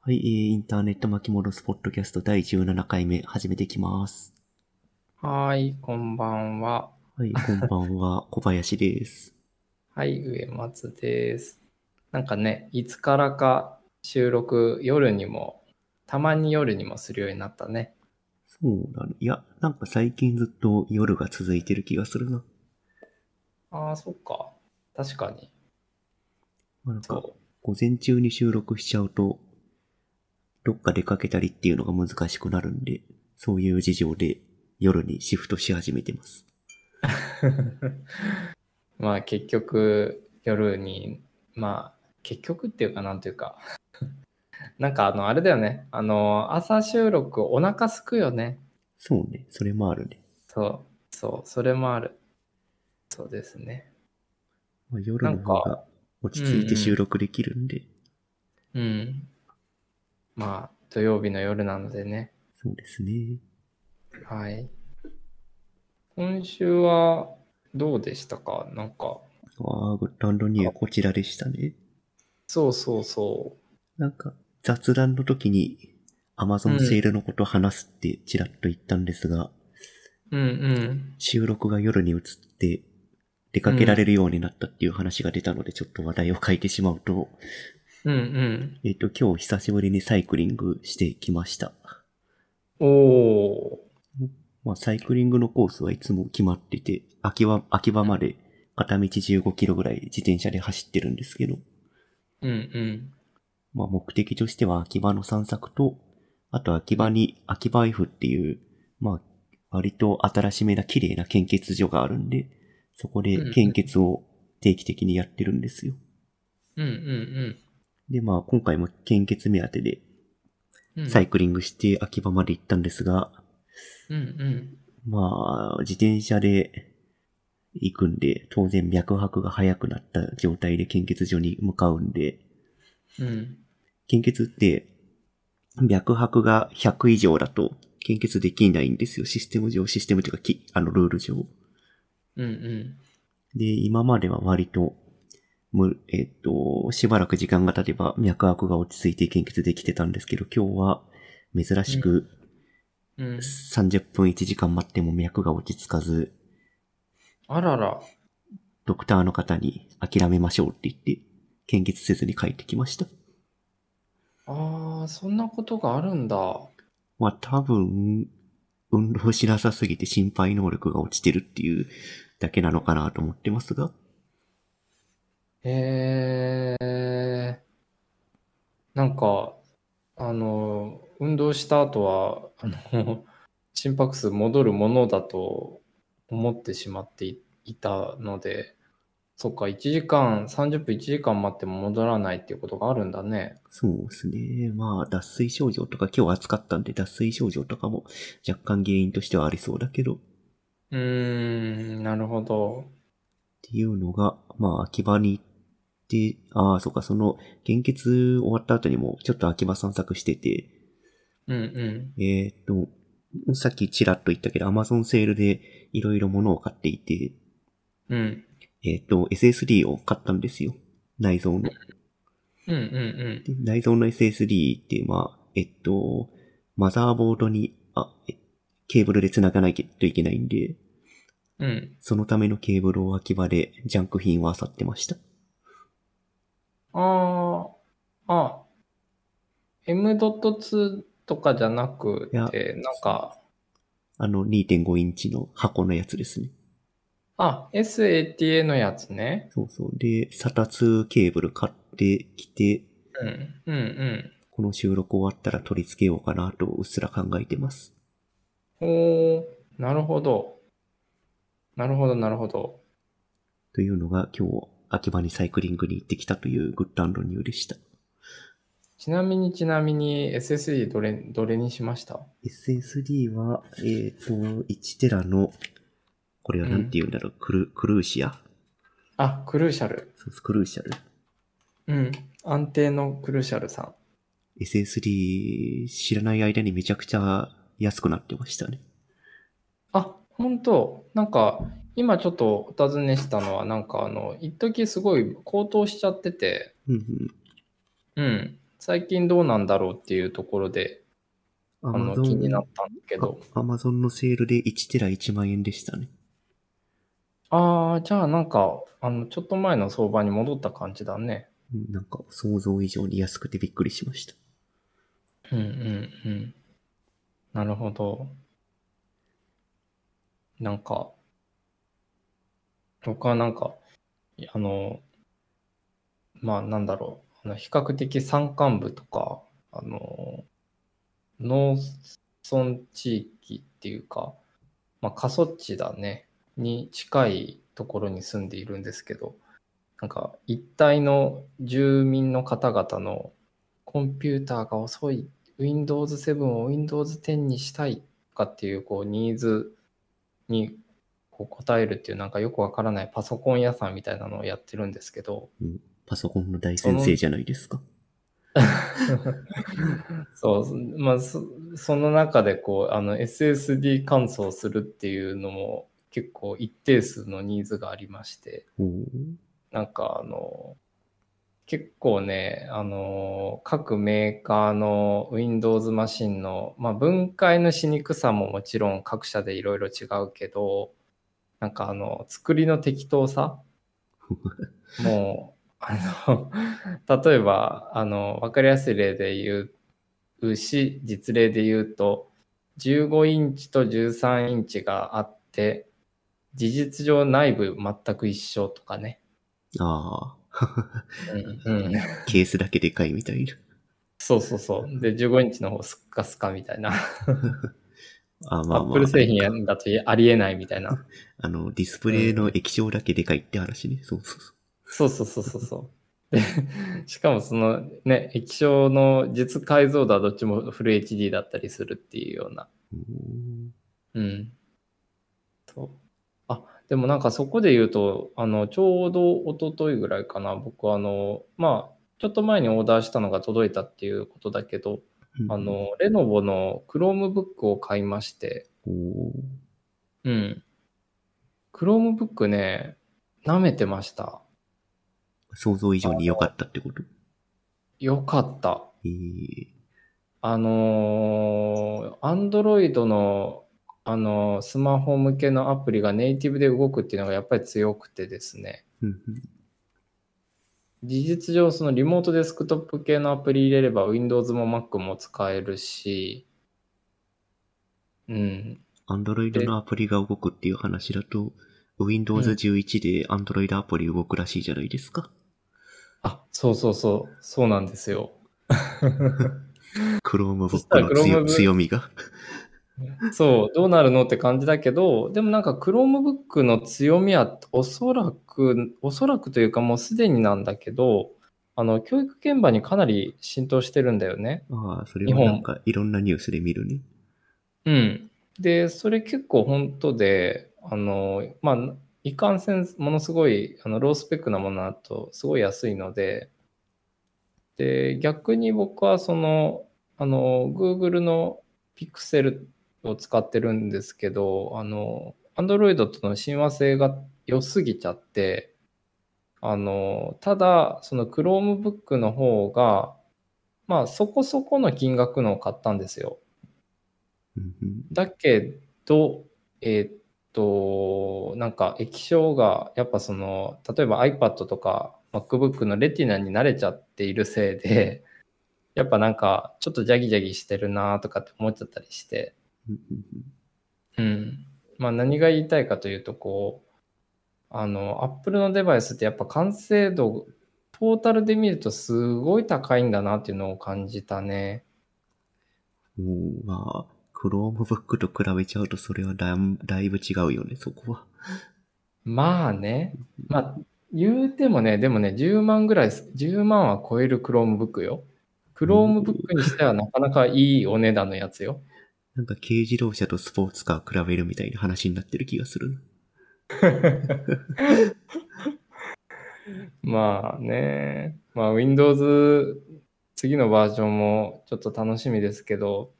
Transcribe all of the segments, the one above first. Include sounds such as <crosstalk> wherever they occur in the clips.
はい、えー、インターネット巻き戻すポッドキャスト第17回目始めていきます。はーい、こんばんは。はい、こんばんは、<laughs> 小林です。はい、上松です。なんかね、いつからか収録夜にも、たまに夜にもするようになったね。そうだね。いや、なんか最近ずっと夜が続いてる気がするな。ああ、そっか。確かに。まあ、なんか、そ午前中に収録しちゃうと、どっか出かけたりっていうのが難しくなるんで、そういう事情で夜にシフトし始めてます。う。<laughs> まあ結局、夜に、まあ結局っていうかなんていうか。<laughs> なんかあの、あれだよね。あの、朝収録お腹すくよね。そうね、それもあるね。そう、そう、それもある。そうですね。まあ、夜の方なんが落ち着いて収録できるんで、うん。まあ、土曜日の夜なのでね。そうですね。はい。今週はどうでしたか？なんか、ああ、グッドアンドニューこちらでしたね。そうそうそなんか、雑談の時に Amazon セールのことを話すってちらっと言ったんですが、う。うんうん。収録が夜に移って出かけられるようになったっていう話が出たので、ちょっと話題を変えてしまうと、うんうん。えっ、と、今日久しぶりにサイクリングしてきました。おー。まあ、サイクリングのコースはいつも決まってて、秋葉、秋葉まで片道15キロぐらい自転車で走ってるんですけど、うんうん。まあ、目的としては秋葉の散策と、あと秋葉に、秋葉 F っていう、まあ、割と新しめな綺麗な献血所があるんで、そこで献血を定期的にやってるんですよ。うんうんで、まあ、今回も献血目当てでサイクリングして秋葉まで行ったんですが、うんうん。まあ、自転車で行くんで、当然脈拍が速くなった状態で献血所に向かうんで、うん。献血って、脈拍が100以上だと献血できないんですよ。システム上、システムというかき、あの、ルール上。うんうん。で、今までは割と、む、えっと、しばらく時間が経てば脈拍が落ち着いて献血できてたんですけど、今日は珍しくうん。30分1時間待っても脈が落ち着かず、あらら。ドクターの方に諦めましょうって言って、献血せずに帰ってきました。ああ、そんなことがあるんだ。まあ多分、運動しなさすぎて心肺能力が落ちてるっていうだけなのかなと思ってますが。へえ。なんか、あの、運動した後は、あの、<laughs> 心拍数戻るものだと思ってしまっていいたので、そっか、1時間、30分1時間待っても戻らないっていうことがあるんだね。そうですね。まあ脱水症状とか今日暑かったんで脱水症状とかも若干原因としてはありそうだけど、っうーん、なるほど。ていうのが、まあ秋葉に行って、ああ、そうか、その献血終わった後にもちょっと秋葉散策してて、うんうん。えーっと、さっきちらっと言ったけど、Amazon セールでいろいろ物を買っていて、うん。えーっと、SSD を買ったんですよ。内蔵の。うんうんで内蔵の SSD って、まあ、えっと、マザーボードに、あ、えケーブルで繋がないといけないんで、うん。うん。そのためのケーブルを秋葉でジャンク品を漁ってました。ああ、あ、M.2 とかじゃなくいやて、なんか、あの2.5インチの箱のやつですね。あ、SATA のやつね。そうそう。で、SATA2 ケーブル買ってきて、うん、うん、うん。この収録終わったら取り付けようかなとうっすら考えてます。おー、なるほど。なるほど、なるほど。というのが今日、秋葉にサイクリングに行ってきたというグッドアンドニューでした。ちなみに、ちなみに SSD どれ、どれにしました？SSD は、えっ、と、1テラの、これはなんて言うんだろう、クル、クルーシア？あ、クルーシャル。そうクルーシャル。うん。安定のクルーシャルさん。SSD 知らない間にめちゃくちゃ安くなってましたね。あ、本当なんか、今ちょっとお尋ねしたのは、なんかあの、一時すごい高騰しちゃってて、うん。最近どうなんだろうっていうところで、あの、気になったんだけど。アマゾンのセールで1テラ1万円でしたね。ああ、じゃあなんか、あの、ちょっと前の相場に戻った感じだね。うんなんか想像以上に安くてびっくりしました。うんうんうん。なるほど。なんか、僕はなんか、あの、まあなんだろう、あの比較的山間部とか、あの、農村地域っていうか、まあ過疎地だね、に近いところに住んでいるんですけど、なんか一帯の住民の方々のコンピューターが遅い、Windows 7を Windows 10にしたいかっていうこうニーズにこう答えるっていうなんかよくわからないパソコン屋さんみたいなのをやってるんですけど、うん、パソコンの大先生じゃないですか。<laughs> そう、まあそその中でこうあの SSD 乾燥するっていうのも結構一定数のニーズがありまして、なんかあの、結構ね、あの、各メーカーの Windows マシンの、まあ、分解のしにくさももちろん各社でいろいろ違うけど、なんかあの、作りの適当さ <laughs> もう、あの、例えば、あの、わかりやすい例で言うし、実例で言うと、15インチと13インチがあって、事実上内部全く一緒とかね。ああ、うんうん、ケースだけでかいみたいな。そうそうそう。で、15インチの方スッカスカみたいな。<laughs> あまあまあアップル、製品だとありえないみたいな。あの、ディスプレイの液晶だけでかいって話ね。そうそうそう。そうそうそうそうそう。で、しかもそのね、液晶の実解像度はどっちもフル HD だったりするっていうような。うーんうん。そう。あ、でもなんかそこで言うと、あの、ちょうど一昨日ぐらいかな、僕はあの、まあ、ちょっと前にオーダーしたのが届いたっていうことだけど、うんあ、の、レノボの Chromebook を買いまして、うん。Chromebook ね、舐めてました。想像以上に良かったってこと？よかった。ええあのー、Android の、あのースマホ向けのアプリがネイティブで動くっていうのがやっぱり強くてですね。うんうん事実上、そのリモートデスクトップ系のアプリ入れれば Windows も Mac も使えるし、うん。Android のアプリが動くっていう話だと、Windows 11で Android アプリ動くらしいじゃないですか。あ、そうそうそう、そうなんですよ。<laughs> Chromebook の強みが。そう、どうなるのって感じだけど、でもなんか Chromebook の強みはおそらく、おそらくというかもうすでになんだけど、あの、教育現場にかなり浸透してるんだよね。ああ、それはなんかいろんなニュースで見るね。うん。で、それ結構本当で、あの、まあ、いかんせん、ものすごい、あの、ロースペックなものだと、すごい安いので、で、逆に僕はその、あの、Google の Pixel を使ってるんですけど、あの、Android との親和性が良すぎちゃって、あの、ただ、その Chromebook の方が、まあ、そこそこの金額のを買ったんですよ。だけど、えーっと、なんか液晶が、やっぱその、例えば iPad とか MacBook のレティナに慣れちゃっているせいで、やっぱなんかちょっとジャギジャギしてるなとかって思っちゃったりして、うん。まあ何が言いたいかというと、こう、あの、Apple のデバイスってやっぱ完成度、トータルで見るとすごい高いん。だなっていうのを感じたね。うん。まあ、Chromebook と比べちゃうとそれはだだいぶ違うよね、そこは。まあね。まあ、言うてもね、でもね、10万ぐらい、10万は超える Chromebook よ。Chromebook にしてはなかなかいいお値段のやつよ。なんか軽自動車とスポーツカー比べるみたいな話になってる気がする。<laughs> まあね。まあ Windows 次のバージョンもちょっと楽しみですけど、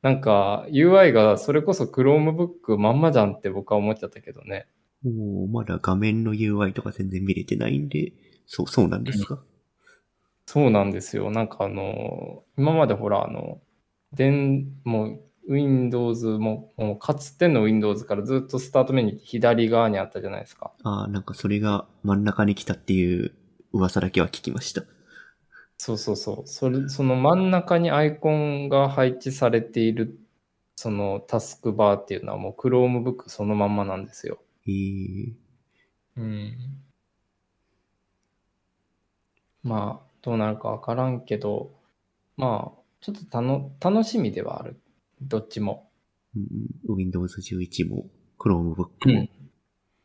なんか UI がそれこそ Chromebook まんまじゃんって僕は思っちゃったけどね。もう、まだ画面の UI とか全然見れてないんで、そう、そうなんですか？そうなんですよ。なんかあの、今までほら、あの、電、もう Windows も、もうかつての Windows からずっとスタートメニュー左側にあったじゃないですか。ああ、なんかそれが真ん中に来たっていう噂だけは聞きました。そうそうそう。それ、その真ん中にアイコンが配置されている、そのタスクバーっていうのはもう Chromebook そのまんまなんですよ。えー、うん。まあ、どうなるかわからんけど、まあ、ちょっとたの楽しみではある。どっちも。うん、Windows 11も Chromebook も。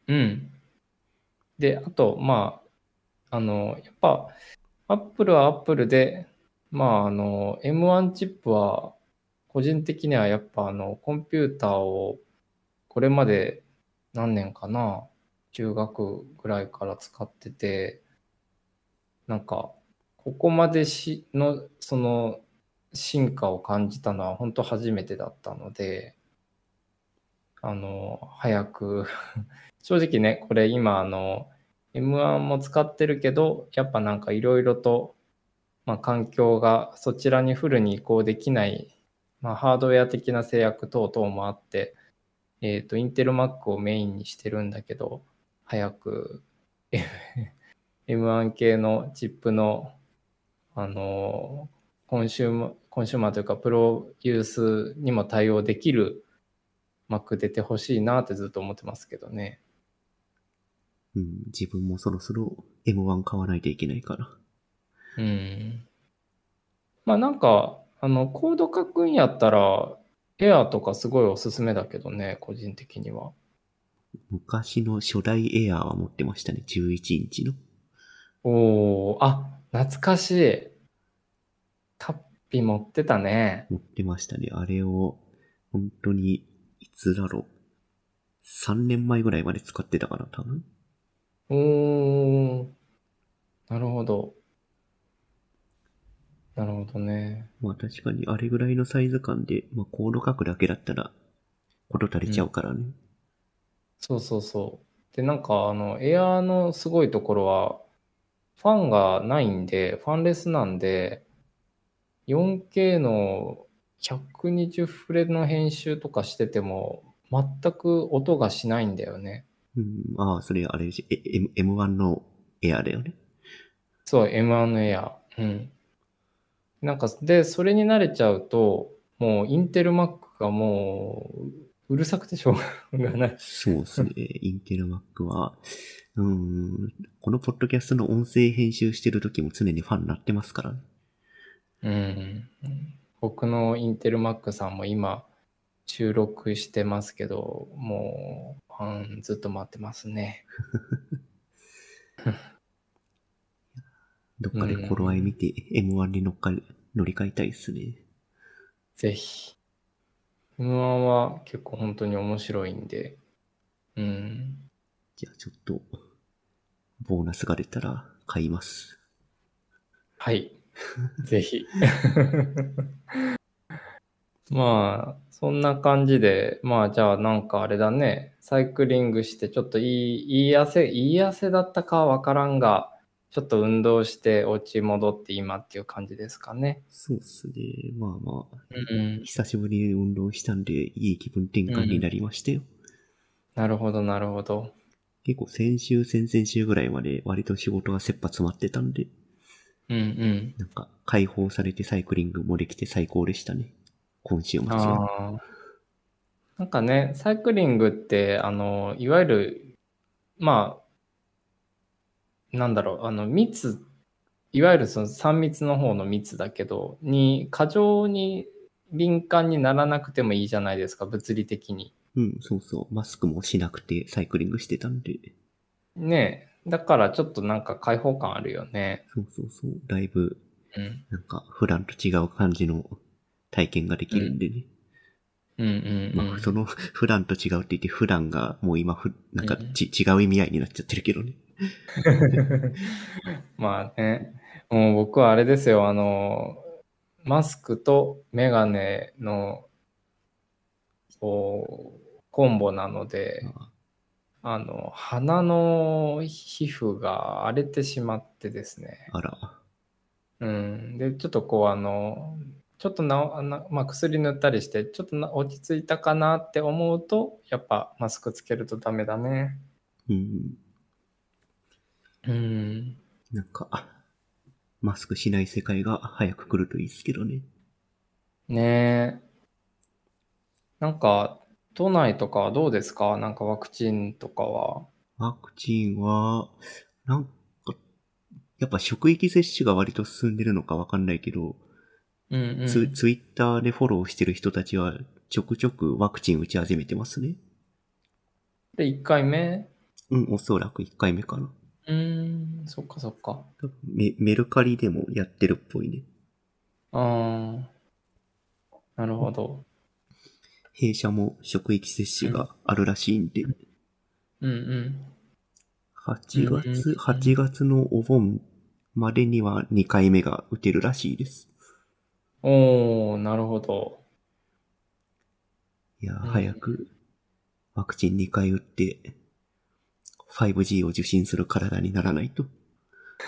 うん。うん。で、あと、まあ、あの、やっぱ、Apple は Apple で、まあ、あの、M1 チップは、個人的にはやっぱ、あの、コンピューターを、これまで何年かな、中学ぐらいから使ってて、なんか、ここまでしの、その、進化を感じたのは本当初めてだったので、あの、早く <laughs> 正直ね、これ今、あの、M1 も使ってるけど、やっぱなんかいろいろと、まあ、環境がそちらにフルに移行できない、まあ、ハードウェア的な制約等々もあって、えっ、と、 Intel Mac をメインにしてるんだけど、早く <laughs> M1 系のチップの、あの、コンシューマー、コンシューマーというか、プロユースにも対応できる Mac 出てほしいなってずっと思ってますけどね。うん、自分もそろそろ M1 買わないといけないから。うん。まあなんか、あの、コード書くんやったら、エアーとかすごいおすすめだけどね、個人的には。昔の初代 Air は持ってましたね、11インチの。おー、あ、懐かしい。タッピ持ってたね。持ってましたね。あれを、本当に、いつだろう。3年前ぐらいまで使ってたかな、多分。おー、なるほど。なるほどね。まあ確かにあれぐらいのサイズ感で、まあコード書くだけだったら、こと足りちゃうからね。そうそうそう。で、なんか、あの、エアーのすごいところは、ファンがないんで、ファンレスなんで、4K の120フレの編集とかしてても、全く音がしないんだよね。うん、ああ、それあれし、え M- M1 の Air だよね。そう、M1 のエア。うん。なんか、で、それに慣れちゃうと、もう、インテル Mac がもう、うるさくてしょうがない。そうですね。<laughs> インテル Mac は、うん、このポッドキャストの音声編集してる時も常にファンになってますからね。うん。僕のインテル Mac さんも今、収録してますけど、もう、ファンずっと待ってますね。<laughs> どっかで頃合い見て M1 に乗っかり、乗り換えたいっすね。ぜひ。M1 は結構本当に面白いんで、うん。じゃあちょっと、ボーナスが出たら買います。はい。<laughs> ぜひ。<laughs> まあ、そんな感じで、まあじゃあなんかあれだね、サイクリングしてちょっといい、いい汗、いい汗だったかわからんが、ちょっと運動してお家戻って今っていう感じですかね。そうっすね。まあまあ、うん。久しぶりに運動したんで、いい気分転換になりましたよ。なるほど、なるほど。結構先週、先々週ぐらいまで割と仕事が切羽詰まってたんで、うんうん。なんか解放されてサイクリングもできて最高でしたね。今週末は。なんかね、サイクリングって、あの、いわゆる、まあ、なんだろう、あの、密、いわゆるその3密の方の密だけど、に、過剰に敏感にならなくてもいいじゃないですか、物理的に。うん、そうそう。マスクもしなくてサイクリングしてたんで。ねえ。だからちょっとなんか開放感あるよね。そうそうそう。だいぶ、うん。なんか普段と違う感じの体験ができるんでね。うんうん、うん。まあ、その <laughs> 普段と違うって言って普段がもう今ふ、なんかうんち、違う意味合いになっちゃってるけどね。<laughs> まあね、もう僕はあれですよ、あの、マスクとメガネの、こう、コンボなので、あの、鼻の皮膚が荒れてしまってですね。あら。うん。で、ちょっとこう、あの、ちょっとな、あなまあ、薬塗ったりして、ちょっとな落ち着いたかなって思うと、やっぱマスクつけるとダメだね。うん。うん。なんか、マスクしない世界が早く来るといいですけどね。ねえ。なんか、都内とかはどうですか？なんかワクチンとかは。ワクチンは、なんか、やっぱ職域接種が割と進んでるのかわかんないけど、うんうん。ツツイッターでフォローしてる人たちはちょくちょくワクチン打ち始めてますね。で、1回目？うん、おそらく1回目かな。うーん、そっかそっか。メメルカリでもやってるっぽいね。ああ。なるほど。弊社も職域接種があるらしいんで、うんうん。8うんうん月、8月のお盆までには2回目が打てるらしいです。おー、なるほど。いやー、うん早くワクチン2回打って、5G を受信する体にならないと。<laughs>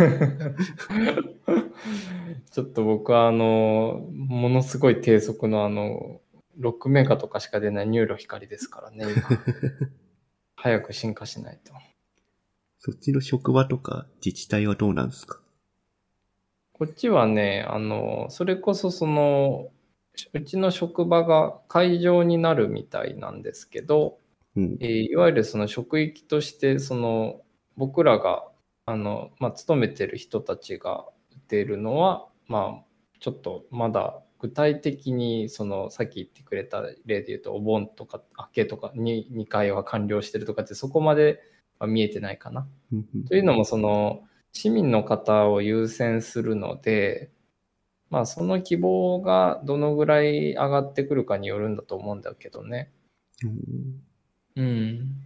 ちょっと僕はあの、ものすごい低速のあの、6メガとかしか出ない NURO 光ですからね、今。<laughs> 早く進化しないと。そっちの職場とか自治体はどうなんですか？こっちはね、あの、それこそその、うちの職場が会場になるみたいなんですけど、うん。えーいわゆるその職域として、その僕らが、あの、まあ、勤めてる人たちが打ているのは、まあ、ちょっとまだ具体的に、その、さっき言ってくれた例で言うと、お盆とか明けとかに2回は完了してるとかって、そこまでは見えてないかな。というのも、その、市民の方を優先するので、まあ、その希望がどのぐらい上がってくるかによるんだと思うんだけどね。うんうん。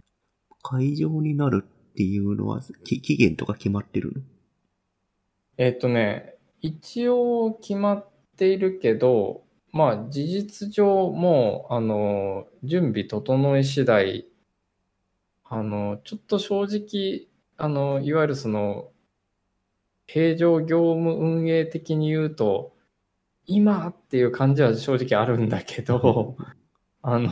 会場になるっていうのは、き期限とか決まってるの？えっとね、一応決まってているけど、まあ、事実上もう、あの、準備整い次第、あの、ちょっと正直、あの、いわゆるその、平常業務運営的に言うと、今っていう感じは正直あるんだけど、あの、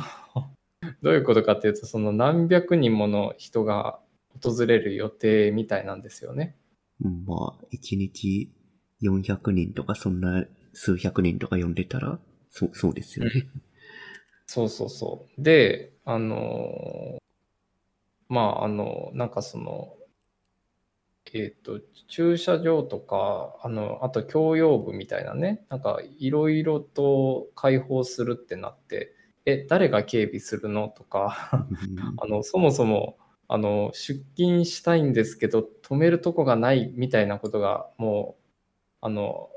どういうことかっていうと、その何百人もの人が訪れる予定みたいなんですよね。うん、まあ、1日400人とか、そんな数百人とか呼んでたら、そう、そうですよね。<laughs> そうそうそう。で、あのーまあ、あの、なんかその、えっ、と、駐車場とか、あの、あと共用部みたいなね、なんかいろいろと開放するってなって、え、誰が警備するのとか、うん <laughs> あの、そもそも、あの、出勤したいんですけど、止めるとこがないみたいなことが、もう、あの、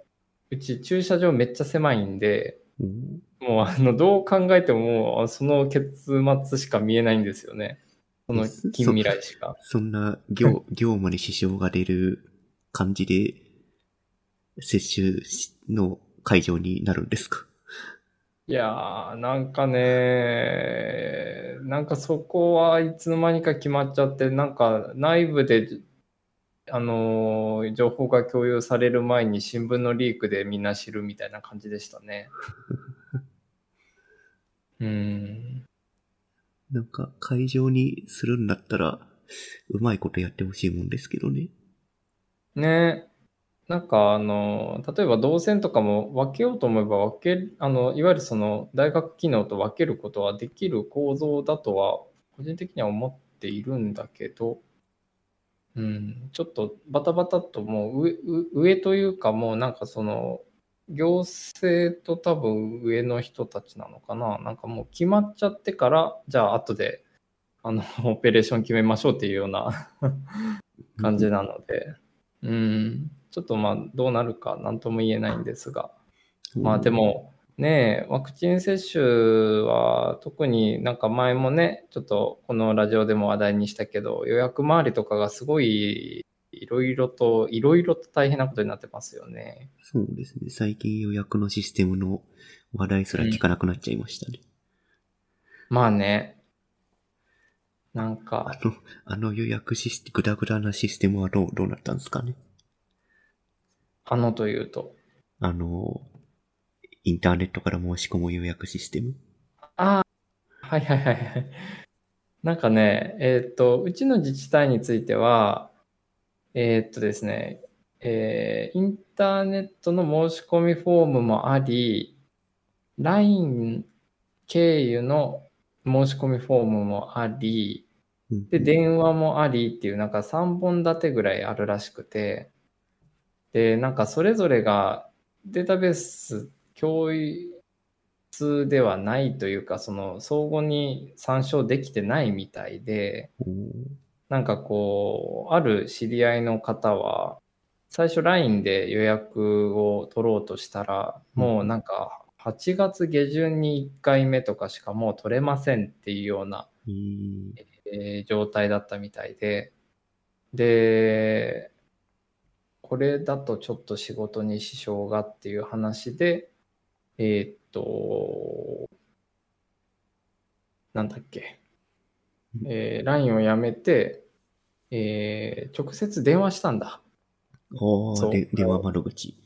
うち駐車場めっちゃ狭いんで、うんもうあのどう考えてももうその結末しか見えないんですよね。その近未来しか。そんな <laughs> 業業務に支障が出る感じで、接種の会場になるんですか？いやー、なんかね、なんかそこはいつの間にか決まっちゃって、なんか内部で、あのー情報が共有される前に新聞のリークでみんな知るみたいな感じでしたね。<laughs> うん。なんか会場にするんだったら、うまいことやってほしいもんですけどね。ねなんかあの、例えば動線とかも分けようと思えば分け、あの、いわゆるその大学機能と分けることはできる構造だとは、個人的には思っているんだけど、うん、ちょっとバタバタともう上、上というかもうなんかその、行政と多分上の人たちなのかな。なんかもう決まっちゃってから、じゃあ後で、あの、<laughs> オペレーション決めましょうっていうような <laughs> 感じなので、うん、ちょっとまあどうなるか何とも言えないんですが、まあで、もね、ワクチン接種は特になんか前もね、ちょっとこのラジオでも話題にしたけど、予約周りとかがすごいいろいろと、いろいろと大変なことになってますよね。そうですね。最近予約のシステムの話題すら聞かなくなっちゃいましたね。まあね、なんあか、の、あの予約システム、グダグダなシステムはどう、どうなったんですかね？あのというと。あの、インターネットから申し込む予約システム。ああ、はいはいはいはい。なんかね、えっ、と、うちの自治体については、えっ、とですね、えーインターネットの申し込みフォームもあり、LINE 経由の申し込みフォームもあり、うんで、電話もありっていう、なんか3本立てぐらいあるらしくて、で、なんかそれぞれがデータベース共通ではないというか、その相互に参照できてないみたいで、おーなんかこう、ある知り合いの方は、最初 LINE で予約を取ろうとしたら、もうなんか8月下旬に1回目とかしかもう取れませんっていうようなえーえー状態だったみたいで、で、これだとちょっと仕事に支障がっていう話で、えーっと、なんだっけ、えー LINE をやめて、えー直接電話したんだ。そうああ、で電話窓口。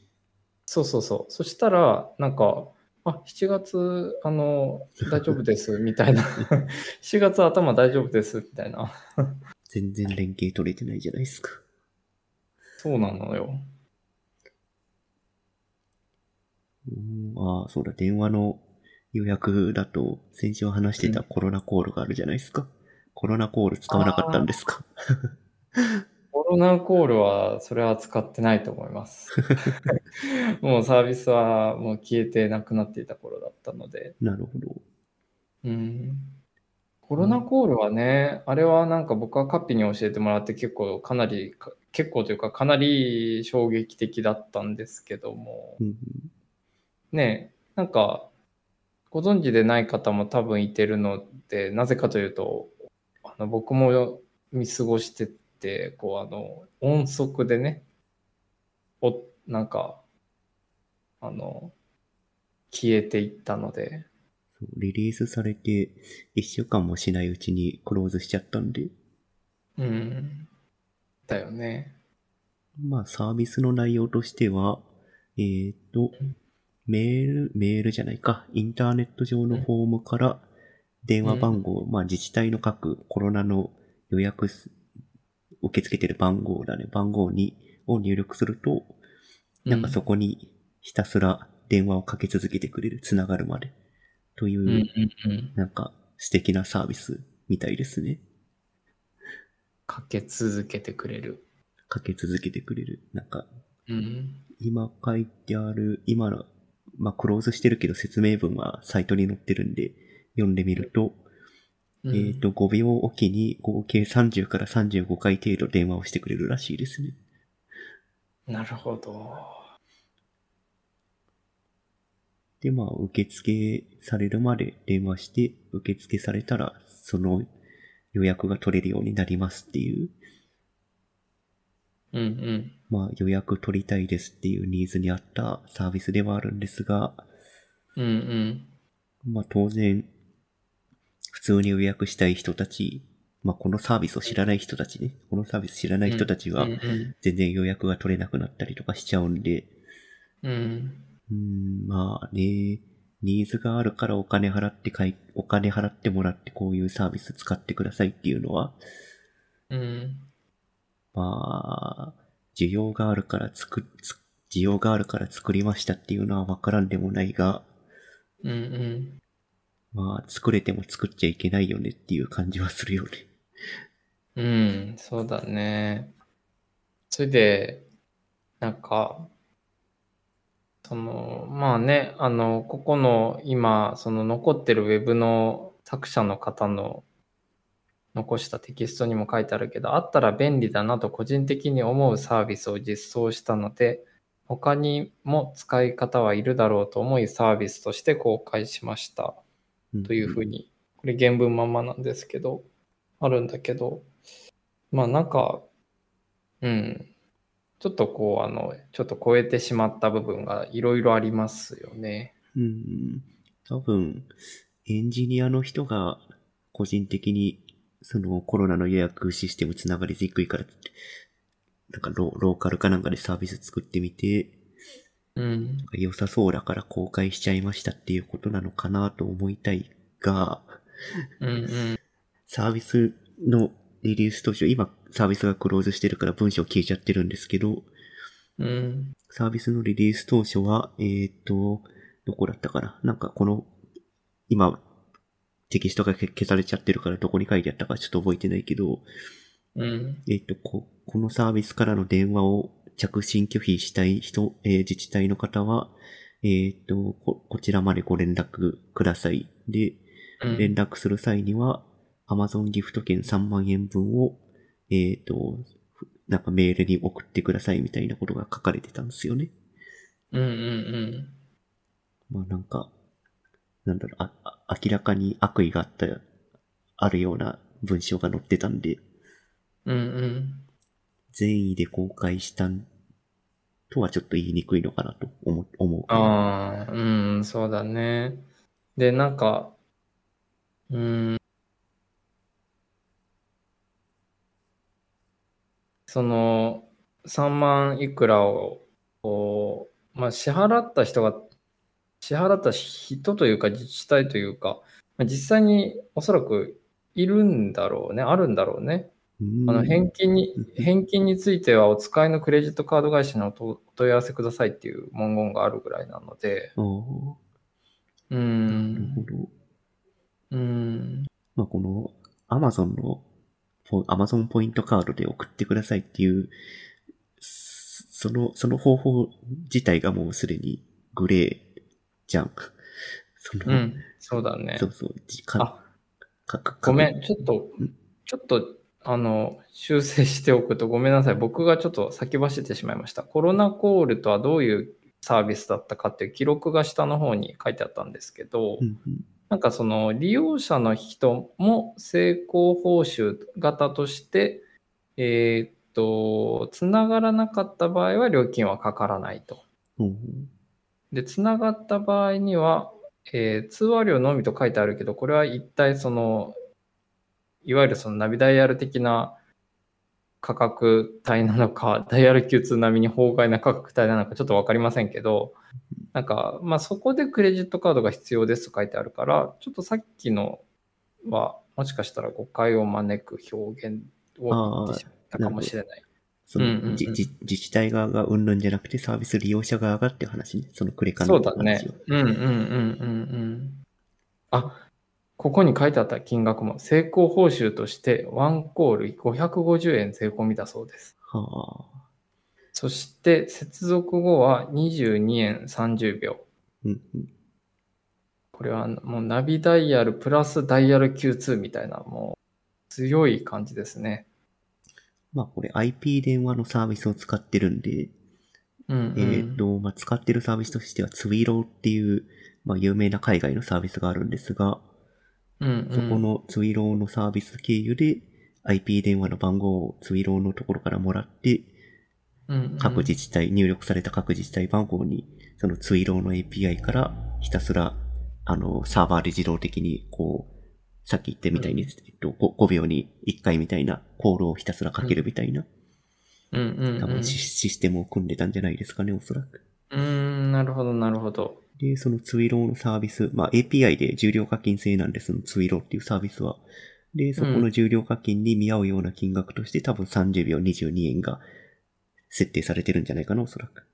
そうそうそう。そしたら、なんか、あ、7月、あの、大丈夫です、<laughs> みたいな。<laughs> 7月頭大丈夫です、みたいな。全然連携取れてないじゃないですか。そうなのよ。うんああ、そうだ、電話の予約だと、先週話してたコロナコールがあるじゃないですか。コロナコール使わなかったんですか？<laughs> コロナコールは、それは使ってないと思います。<laughs> もうサービスはもう消えてなくなっていた頃だったので。なるほど。うん。コロナコールはね、あれはなんか僕はカッピに教えてもらって結構かなり、か結構というかかなり衝撃的だったんですけども、うんね、なんかご存知でない方も多分いてるので、なぜかというと、あの僕も見過ごしてて、こうあの音速でね、おなんか、あの、消えていったので、リリースされて、一週間もしないうちにクローズしちゃったんで、うん、だよね。まあ、サービスの内容としては、えーっと、メール、メールじゃないか、インターネット上のフォームから電話番号、まあ自治体の各コロナの予約す受け付けてる番号だね、番号に、を入力すると、なんかそこにひたすら電話をかけ続けてくれる、つながるまで。という、うんうんうん。なんか素敵なサービスみたいですね。かけ続けてくれる。かけ続けてくれる。なんか、うん。今書いてある、今の、まあ、クローズしてるけど説明文はサイトに載ってるんで、読んでみると、うんえっ、と、5秒おきに合計30から35回程度電話をしてくれるらしいですね。なるほど。で、まあ、受付されるまで電話して、受付されたら、その予約が取れるようになりますっていう、うんうん。まあ、予約取りたいですっていうニーズに合ったサービスではあるんですが、うんうん。まあ、当然、普通に予約したい人たち、まあ、このサービスを知らない人たちね、このサービス知らない人たちは全然予約が取れなくなったりとかしちゃうんで、うん。うーん、まあね、ニーズがあるからお金払ってかい、お金払ってもらってこういうサービス使ってくださいっていうのは、うん。まあ、需要があるから作、つ需要があるから作りましたっていうのはわからんでもないが、うんうん。まあ、作れても作っちゃいけないよねっていう感じはするよね。うん、そうだね。それで、なんか、その、まあね、あの、ここの今、その残ってるウェブの作者の方の残したテキストにも書いてあるけど、あったら便利だなと個人的に思うサービスを実装したので、他にも使い方はいるだろうと思いサービスとして公開しました。というふうに、これ原文まんまなんですけど、あるんだけど、まあなんか、うん、ちょっとこう、あの、ちょっと超えてしまった部分がいろいろありますよね。うん。多分、エンジニアの人が個人的にそのコロナの予約システムつながりにくいからって、なんかロローカルかなんかでサービス作ってみて、うん。良さそうだから公開しちゃいましたっていうことなのかなと思いたいが、うんうん。サービスのリリース当初、今サービスがクローズしてるから文章消えちゃってるんですけど、うん。サービスのリリース当初は、えーっと、どこだったかな？なんかこの、今、テキストが消消されちゃってるからどこに書いてあったかちょっと覚えてないけど、うん。えーっと、こ、このサービスからの電話を着信拒否したい人、えー自治体の方は、えーっと、こ、こちらまでご連絡ください。で、うん連絡する際には、Amazon ギフト券3万円分を、えっ、と、なんかメールに送ってくださいみたいなことが書かれてたんですよね。うんうんまあなんか、なんだろう、あ、あ明らかに悪意があった、あるような文章が載ってたんで、うん。うんうん。善意で公開したんとはちょっと言いにくいのかなと思う。思うああ、うん、そうだね。で、なんか、うん、その、3万いくらを、こう、まあ、支払った人が、支払った人というか自治体というか、まあ実際におそらくいるんだろうね、あるんだろうね。うん。あの返金に、返金についてはお使いのクレジットカード会社にお問い合わせくださいっていう文言があるぐらいなので、うなるんほ、ど。うん、まあ、この Amazon のポ Amazon ポイントカードで送ってくださいっていう、そその、その方法自体がもうすでにグレーじゃん。<laughs> その、うん、そうだねそ。うそう、じかあ、かかごめん、ちょっとん、ちょっと、あの、修正しておくとごめんなさい。僕がちょっと先走ってしまいました。コロナコールとはどういうサービスだったかっていう記録が下の方に書いてあったんですけど、うんうんなんかその利用者の人も成功報酬型として、えーっと、つながらなかった場合は料金はかからないと。うんで、つながった場合には、えー通話料のみと書いてあるけど、これは一体その、いわゆるそのナビダイヤル的な価格帯なのか、<laughs> ダイヤル Q2 並みに法外な価格帯なのかちょっとわかりませんけど、なんか、まあそこでクレジットカードが必要ですと書いてあるから、ちょっとさっきのは、もしかしたら誤解を招く表現を言ってしまったかもしれない。その、うんうんうん自治体側がうんぬんじゃなくてサービス利用者側がっていう話ね。そのクレカのそうだね話を。。うんうんうんうんうん。あ、ここに書いてあった金額も成功報酬としてワンコール550円税込みだそうです。はあ。そして接続後は22円30秒。うんうん。これはもうナビダイヤルプラスダイヤル Q2 みたいなもう強い感じですね。まあこれ IP 電話のサービスを使ってるんで、うん、うん。えっ、と、まあ使ってるサービスとしてはツイローっていう、まあ有名な海外のサービスがあるんですが、うんうん、そこのツイローのサービス経由で IP 電話の番号をツイローのところからもらって、うんうん各自治体、入力された各自治体番号に、そのツイローの API からひたすら、あの、サーバーで自動的に、こう、さっき言ったみたいに、うんえっと、5, 5秒に1回みたいな、コールをひたすらかけるみたいな、うんうんうん多分シシステムを組んでたんじゃないですかね、おそらく。うーん、なるほど、なるほど。で、そのツイローのサービス、まあ API で重量課金制なんで、そのツイローっていうサービスは。で、そこの重量課金に見合うような金額として、多分30秒22円が設定されてるんじゃないかな、おそらく。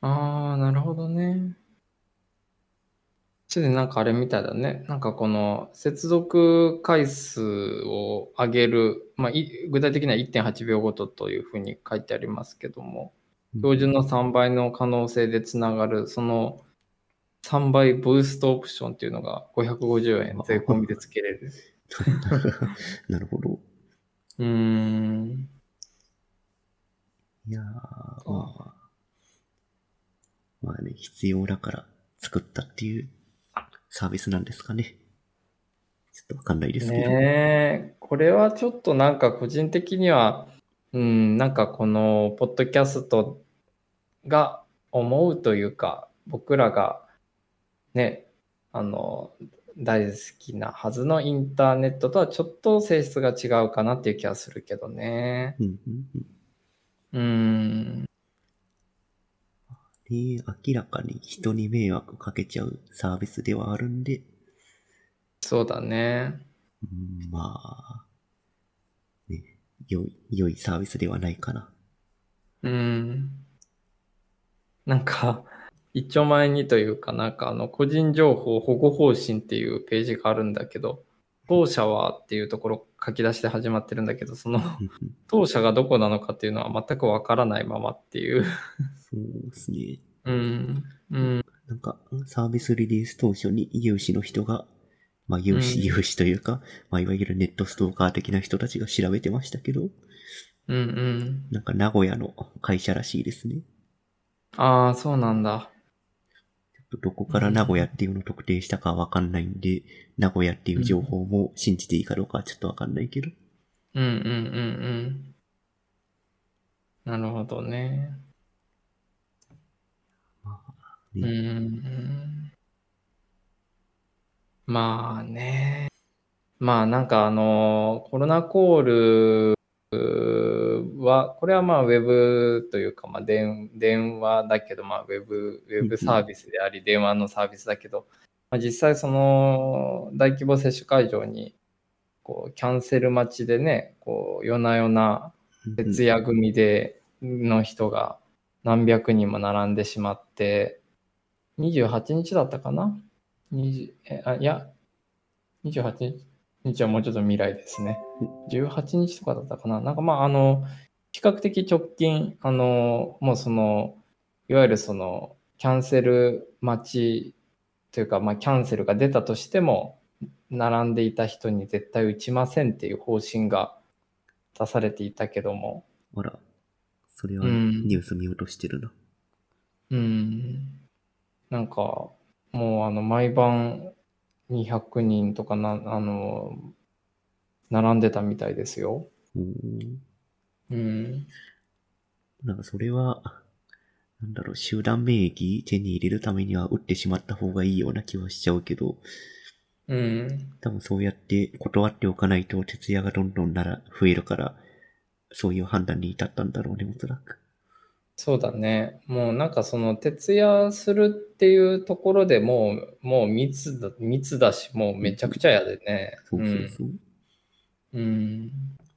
ああ、なるほどね。それでなんかあれみたいだね。なんかこの接続回数を上げる、まあ、い具体的には1.8秒ごとというふうに書いてありますけども、標準の3倍の可能性でつながる、その3倍ブーストオプションっていうのが550円税込みでつけれる。<laughs> なるほど。うーん。いやー、まあ、まあね、必要だから作ったっていうサービスなんですかね。ちょっとわかんないですけど。ねえ、これはちょっとなんか個人的には、うん、なんかこのポッドキャストが思うというか、僕らがね、あの、大好きなはずのインターネットとはちょっと性質が違うかなっていう気がするけどね。うんうんうんうーん。で、明らかに人に迷惑かけちゃうサービスではあるんで、そうだね。うんまあ、ね、良い、良いサービスではないかな。うーん。なんか、一丁前にというか、なんかあの、個人情報保護方針っていうページがあるんだけど、当社はっていうところ書き出して始まってるんだけど、その <laughs> 当社がどこなのかっていうのは全くわからないままっていう。そうですね。うん。うん。なんか、サービスリリース当初に有志の人が、まあ有志、うん有志というか、まあいわゆるネットストーカー的な人たちが調べてましたけど、うんうん。なんか名古屋の会社らしいですね。ああ、そうなんだ。ちょっとどこから名古屋っていうのを特定したかはわかんないんで、名古屋っていう情報も信じていいかどうかはちょっとわかんないけど。うんうんうんうん。なるほどね。ねうんうん。まあね。まあなんかあの、コロナコールは、これはまあウェブというか、まあ電電話だけど、まあウェブ、ウェブサービスであり、電話のサービスだけど、まあ、実際その大規模接種会場に、こう、キャンセル待ちでね、こう、夜な夜な徹夜組での人が何百人も並んでしまって、28日だったかな？20えあいや、28日はもうちょっと未来ですね。18日とかだったかな？なんかまあ、あの、比較的直近、あの、もうその、いわゆるその、キャンセル待ちというか、まあ、キャンセルが出たとしても、並んでいた人に絶対打ちませんっていう方針が出されていたけども、あら、それはうんニュース見落としてるな。うん。なんか、もうあの、毎晩200人とかな、あの、並んでたみたいですよ。うんうん。なんかそれは、なんだろう、集団免疫手に入れるためには打ってしまった方がいいような気はしちゃうけど、うん。多分そうやって断っておかないと徹夜がどんどんなら増えるから、そういう判断に至ったんだろうね、おそらく。そうだね。もうなんかその徹夜するっていうところでもう、もう密だ、密だし、もうめちゃくちゃやでね。そうそうそう。うん。うん。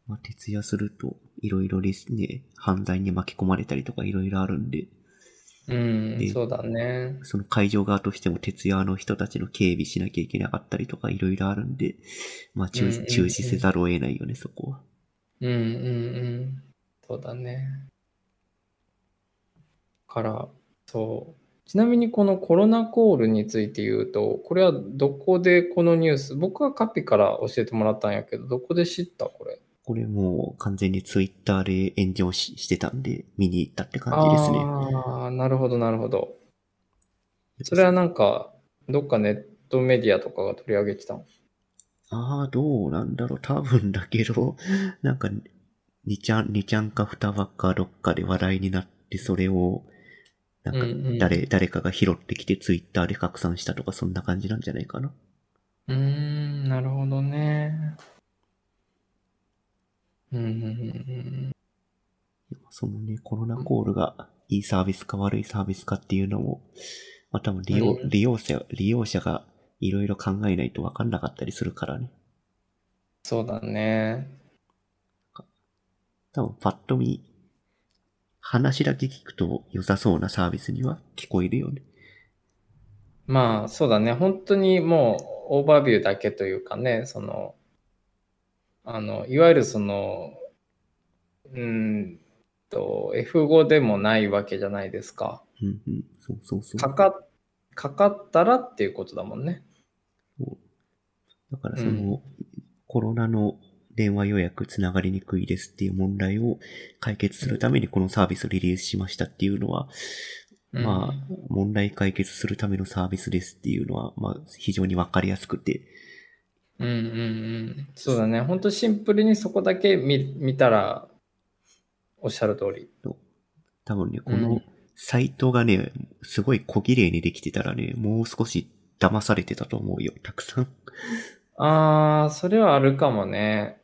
まあ、徹夜すると、いろいろですね、犯罪に巻き込まれたりとかいろいろあるんで、うんでそうだね。その会場側としても徹夜の人たちの警備しなきゃいけなかったりとかいろいろあるんで、まあ中うんうんうん中止せざるを得ないよね、そこは。うんうんうん。そうだね。から、そう。ちなみにこのコロナコールについて言うと、これはどこでこのニュース、僕はカピから教えてもらったんやけど、どこで知ったこれ？これもう完全にツイッターで炎上ししてたんで、見に行ったって感じですね。ああ、なるほど、なるほど。それはなんか、どっかネットメディアとかが取り上げてたの？ああ、どうなんだろう。多分だけど、なんか、2ちゃん、二ちゃんか2ばっかどっかで話題になって、それを、なんかうんうん誰、誰かが拾ってきてツイッターで拡散したとか、そんな感じなんじゃないかな。うーん、なるほどね。うん、うんうんそのね、コロナコールがいいサービスか悪いサービスかっていうのも、まあ多分利用、うん利用者、利用者がいろいろ考えないと分かんなかったりするからね。そうだね。多分パッと見、話だけ聞くと良さそうなサービスには聞こえるよね。まあ、そうだね。本当にもう、オーバービューだけというかね、その、あの、いわゆるその、うーんと、F5 でもないわけじゃないですか。うんうん、そうそうそう。かか、かかったらっていうことだもんね。だからその、うんコロナの電話予約つながりにくいですっていう問題を解決するためにこのサービスをリリースしましたっていうのは、うんまあ、問題解決するためのサービスですっていうのは、まあ、非常にわかりやすくて、うんうんうん。そうだね。本当シンプルにそこだけ見見たら、おっしゃる通り。多分ね、こうんのサイトがね、すごい小綺麗にできてたらね、もう少し騙されてたと思うよ、たくさん。ああ、それはあるかもね。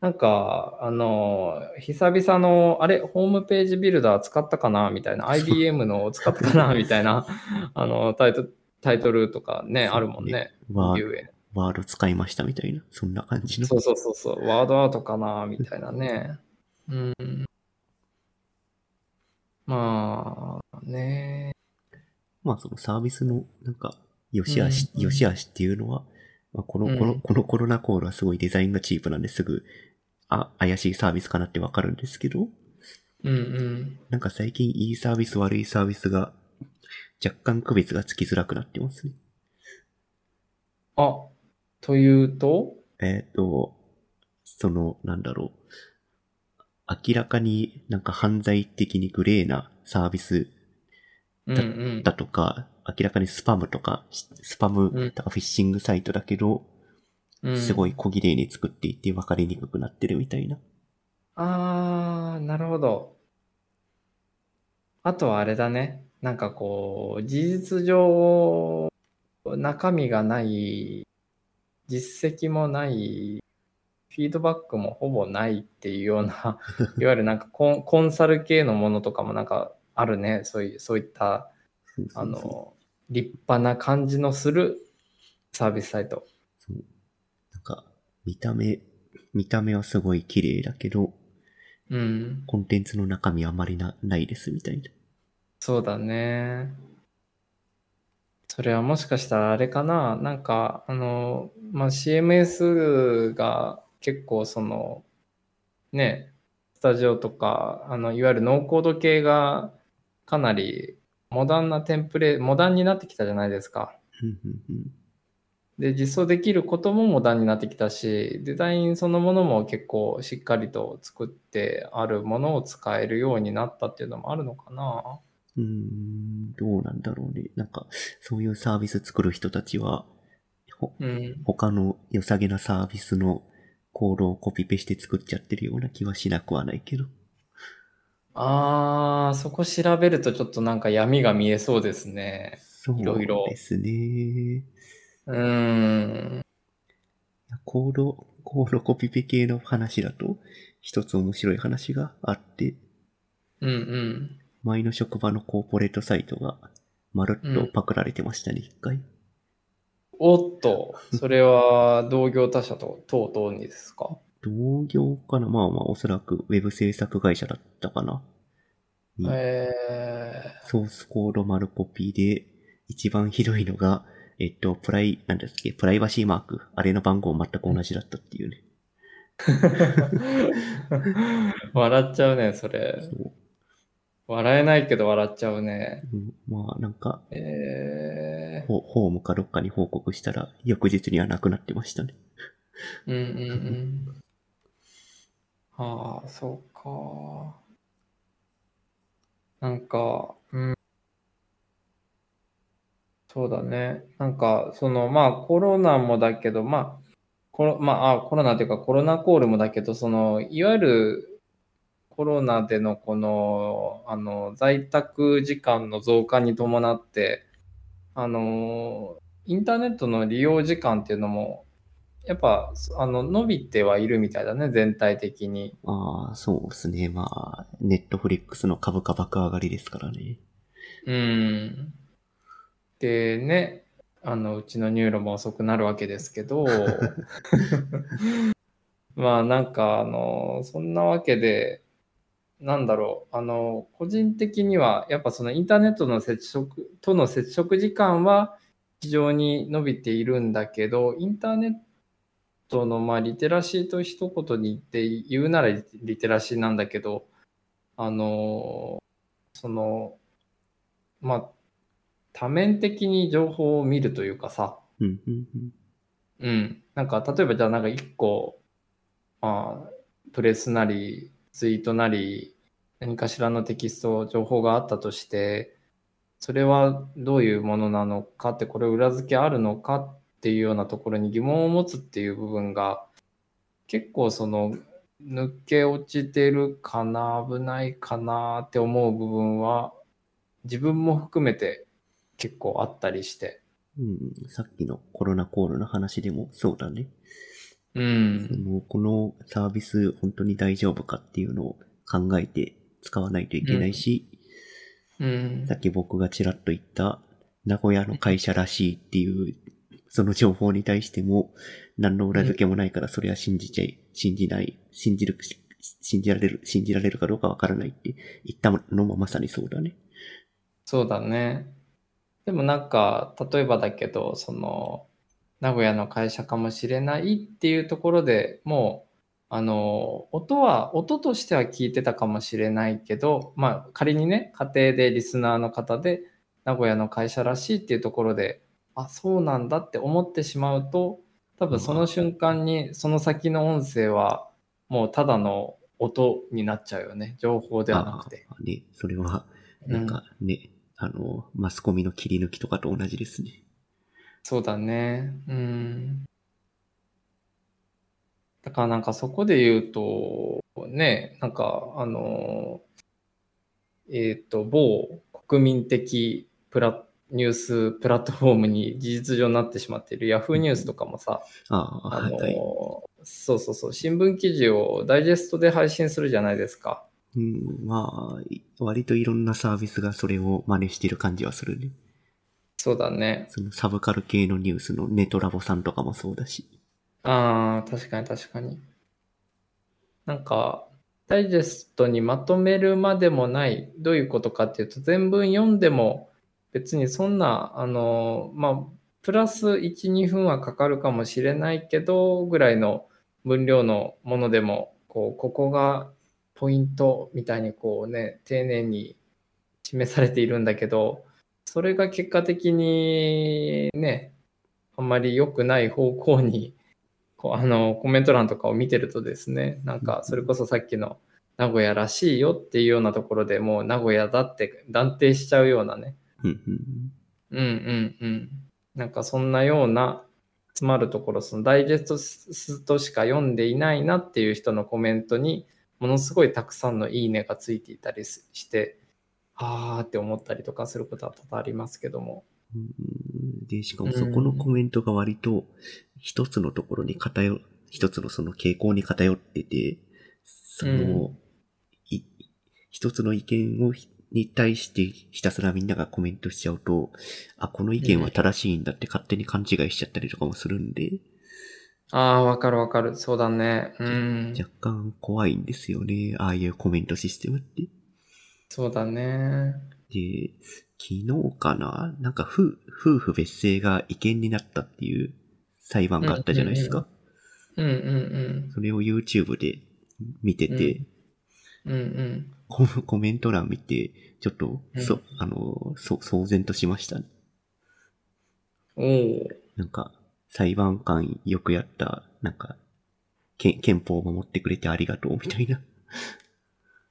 なんか、あの、久々の、あれ、ホームページビルダー使ったかなみたいな、IBM のを使ったかなみたいな、<laughs> あの、タイトタイトルとかね、あるもんね。ワーゆえワード使いましたみたいな、そんな感じの。そうそうそうそう、ワードアートかなみたいなね。うん。まあ、ね。まあそのサービスのなんか、良し悪し、うん良し悪しっていうのは、まあ、この、この、うんこのコロナコールはすごいデザインがチープなんですぐ、あ、怪しいサービスかなってわかるんですけど、うんうん。なんか最近いいサービス悪いサービスが若干区別がつきづらくなってますね。あ、というと？えっ、と、その、なんだろう。明らかになんか犯罪的にグレーなサービスうんうん。だとか、明らかにスパムとか、スパムとかフィッシングサイトだけど、うんすごい小綺麗に作っていて分かりにくくなってるみたいな。あー、なるほど。あとはあれだね。なんかこう、事実上、中身がない、実績もない、フィードバックもほぼないっていうような、<laughs> いわゆるなんかコンコンサル系のものとかもなんかあるね。そういう、そういった、あの、立派な感じのするサービスサイト。見た目、見た目はすごい綺麗だけど、うん。コンテンツの中身あまりなないですみたいな。そうだね。それはもしかしたらあれかななんか、あの、まあ、CMS が結構その、ね、スタジオとか、あの、いわゆるノーコード系がかなりモダンなテンプレ、モダンになってきたじゃないですか。で、実装できることもモダンになってきたし、デザインそのものも結構しっかりと作ってあるものを使えるようになったっていうのもあるのかなうーん、どうなんだろうね。なんか、そういうサービス作る人たちは、ほうん。他の良さげなサービスのコードをコピペして作っちゃってるような気はしなくはないけど。あー、そこ調べるとちょっとなんか闇が見えそうですね。そういろいろですね。いうーん。やコード、コードコピペ系の話だと、一つ面白い話があって、うんうん。前の職場のコーポレートサイトが、まるっとパクられてましたね、一回。おっと、それは同業他社と等々にですか？同業かな？まあまあ、おそらくウェブ制作会社だったかな。にえソースコード丸コピーで、一番ひどいのが、えっと、プライ、なんだっけ、プライバシーマーク。あれの番号全く同じだったっていうね。ー、笑っちゃうね、それ。そう笑えないけど笑っちゃうね。うんまあ、なんか、えホホームかどっかに報告したら、翌日にはなくなってましたね。ー、うんうんうん。ああ、そうか。なんか、うん。そうだね。なんか、その、まあ、コロナもだけど、まあ、コロ、まあ、あコロナというかコロナコールもだけど、その、いわゆるコロナでのこの、あの、在宅時間の増加に伴って、あの、インターネットの利用時間っていうのも、やっぱ、あの、伸びてはいるみたいだね、全体的に。ああ、そうですね。まあ、 Netflix の株価爆上がりですからね。うん。でね、あの、うちの NURO も遅くなるわけですけど、<laughs> まあなんか、あの、そんなわけで、なんだろう、あの、個人的には、やっぱそのインターネットの接触との接触時間は非常に伸びているんだけど、インターネットの、まあ、リテラシーと一言に言って言うならリテラシーなんだけど、あの、その、まあ、多面的に情報を見るというかさ、うん、うん、うん。うん。なんか、例えばじゃあなんか一個、まあ、プレスなり、ツイートなり、何かしらのテキスト、情報があったとして、それはどういうものなのかって、これ裏付けあるのかっていうようなところに疑問を持つっていう部分が、結構その、抜け落ちてるかな、危ないかなって思う部分は、自分も含めて結構あったりして。うん、さっきのコロナコールの話でもそうだね。うそん。の、このサービス本当に大丈夫かっていうのを考えて使わないといけないし、うんさ。っき僕がちらっと言った名古屋の会社らしいっていう、その情報に対しても何の裏付けもないからそれは信じちゃい、信じない、信じる、信じられる、信じられるかどうかわからないって言ったのもまさにそうだね。そうだね。でもなんか、例えばだけど、その、名古屋の会社かもしれないっていうところでもう、あの、音は、音としては聞いてたかもしれないけど、まあ仮にね、家庭でリスナーの方で、名古屋の会社らしいっていうところで、あ、そうなんだって思ってしまうと、多分その瞬間にその先の音声はもうただの音になっちゃうよね。情報ではなくて。ああね、それは、うんなんかね、あの、マスコミの切り抜きとかと同じですね。そうだね。うん。だからなんかそこで言うと、ね、なんかあの、えっ、と、某国民的プラニュースプラットフォームに事実上なってしまっている Yahoo ニュースとかもさ、ああ、あの、はい。そうそうそう、新聞記事をダイジェストで配信するじゃないですか。うん、まあ、い割といろんなサービスがそれを真似してる感じはするね。そうだね。そのサブカル系のニュースのネトラボさんとかもそうだし。ああ、確かに確かに。なんか、ダイジェストにまとめるまでもない、どういうことかっていうと、全文読んでも別にそんな、あの、まあ、プラス1、2分はかかるかもしれないけど、ぐらいの分量のものでも、こう、ここがポイントみたいにこうね、丁寧に示されているんだけど、それが結果的にね、あんまり良くない方向にこうあのコメント欄とかを見てるとですね、なんかそれこそさっきの名古屋らしいよっていうようなところでもう名古屋だって断定しちゃうようなね、うんうんうん。なんかそんなような詰まるところ、そのダイジェストしか読んでいないなっていう人のコメントにものすごいたくさんのいいねがついていたりして、あーって思ったりとかすることは多々ありますけども。で、しかもそこのコメントが割と一つのところに偏、一つのその傾向に偏ってて、その、い一つの意見をひに対してひたすらみんながコメントしちゃうと、あ、この意見は正しいんだって勝手に勘違いしちゃったりとかもするんで、あー、わかるわかる。そうだね。うん。若干怖いんですよね。ああいうコメントシステムって。そうだね。で、昨日かな？なんか夫、夫婦別姓が違憲になったっていう裁判があったじゃないですか。うんうんそれを YouTube で見てて、うん。うんうん。ココメント欄見て、ちょっと、うんそ、あの、そ、騒然としましたね。おお。なんか、裁判官よくやった、なんか、け憲法を守ってくれてありがとうみたいな。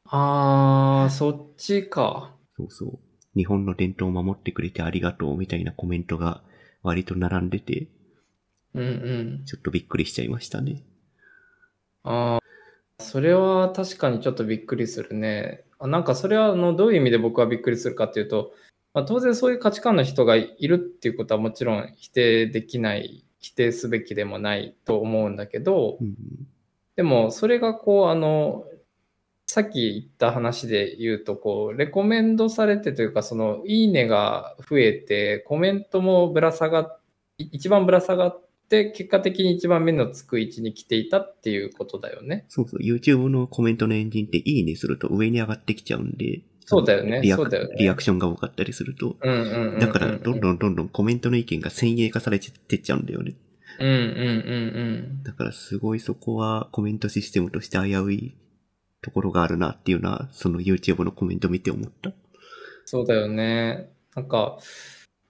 あー、そっちか。そうそう。日本の伝統を守ってくれてありがとうみたいなコメントが割と並んでて、うんうん。ちょっとびっくりしちゃいましたね。ああ、それは確かにちょっとびっくりするね。あなんかそれはあのどういう意味で僕はびっくりするかっていうと、まあ、当然そういう価値観の人がいるっていうことはもちろん否定できない、否定すべきでもないと思うんだけどう、ん。でもそれがこうあの、さっき言った話で言うと、こう、レコメンドされてというか、その、いいねが増えて、コメントもぶら下がっ、い一番ぶら下がって、結果的に一番目のつく位置に来ていたっていうことだよね。そうそう。YouTube のコメントのエンジンっていいねすると上に上がってきちゃうんで。そうだよねリアクねリアクションが多かったりすると。うんうんうんうんうん。だから、どんどんどんどんコメントの意見が先鋭化されてっちゃうんだよね。うんうんうんだからすごいそこはコメントシステムとして危ういところがあるなっていうのは、その YouTube のコメント見て思った。そうだよね。なんか、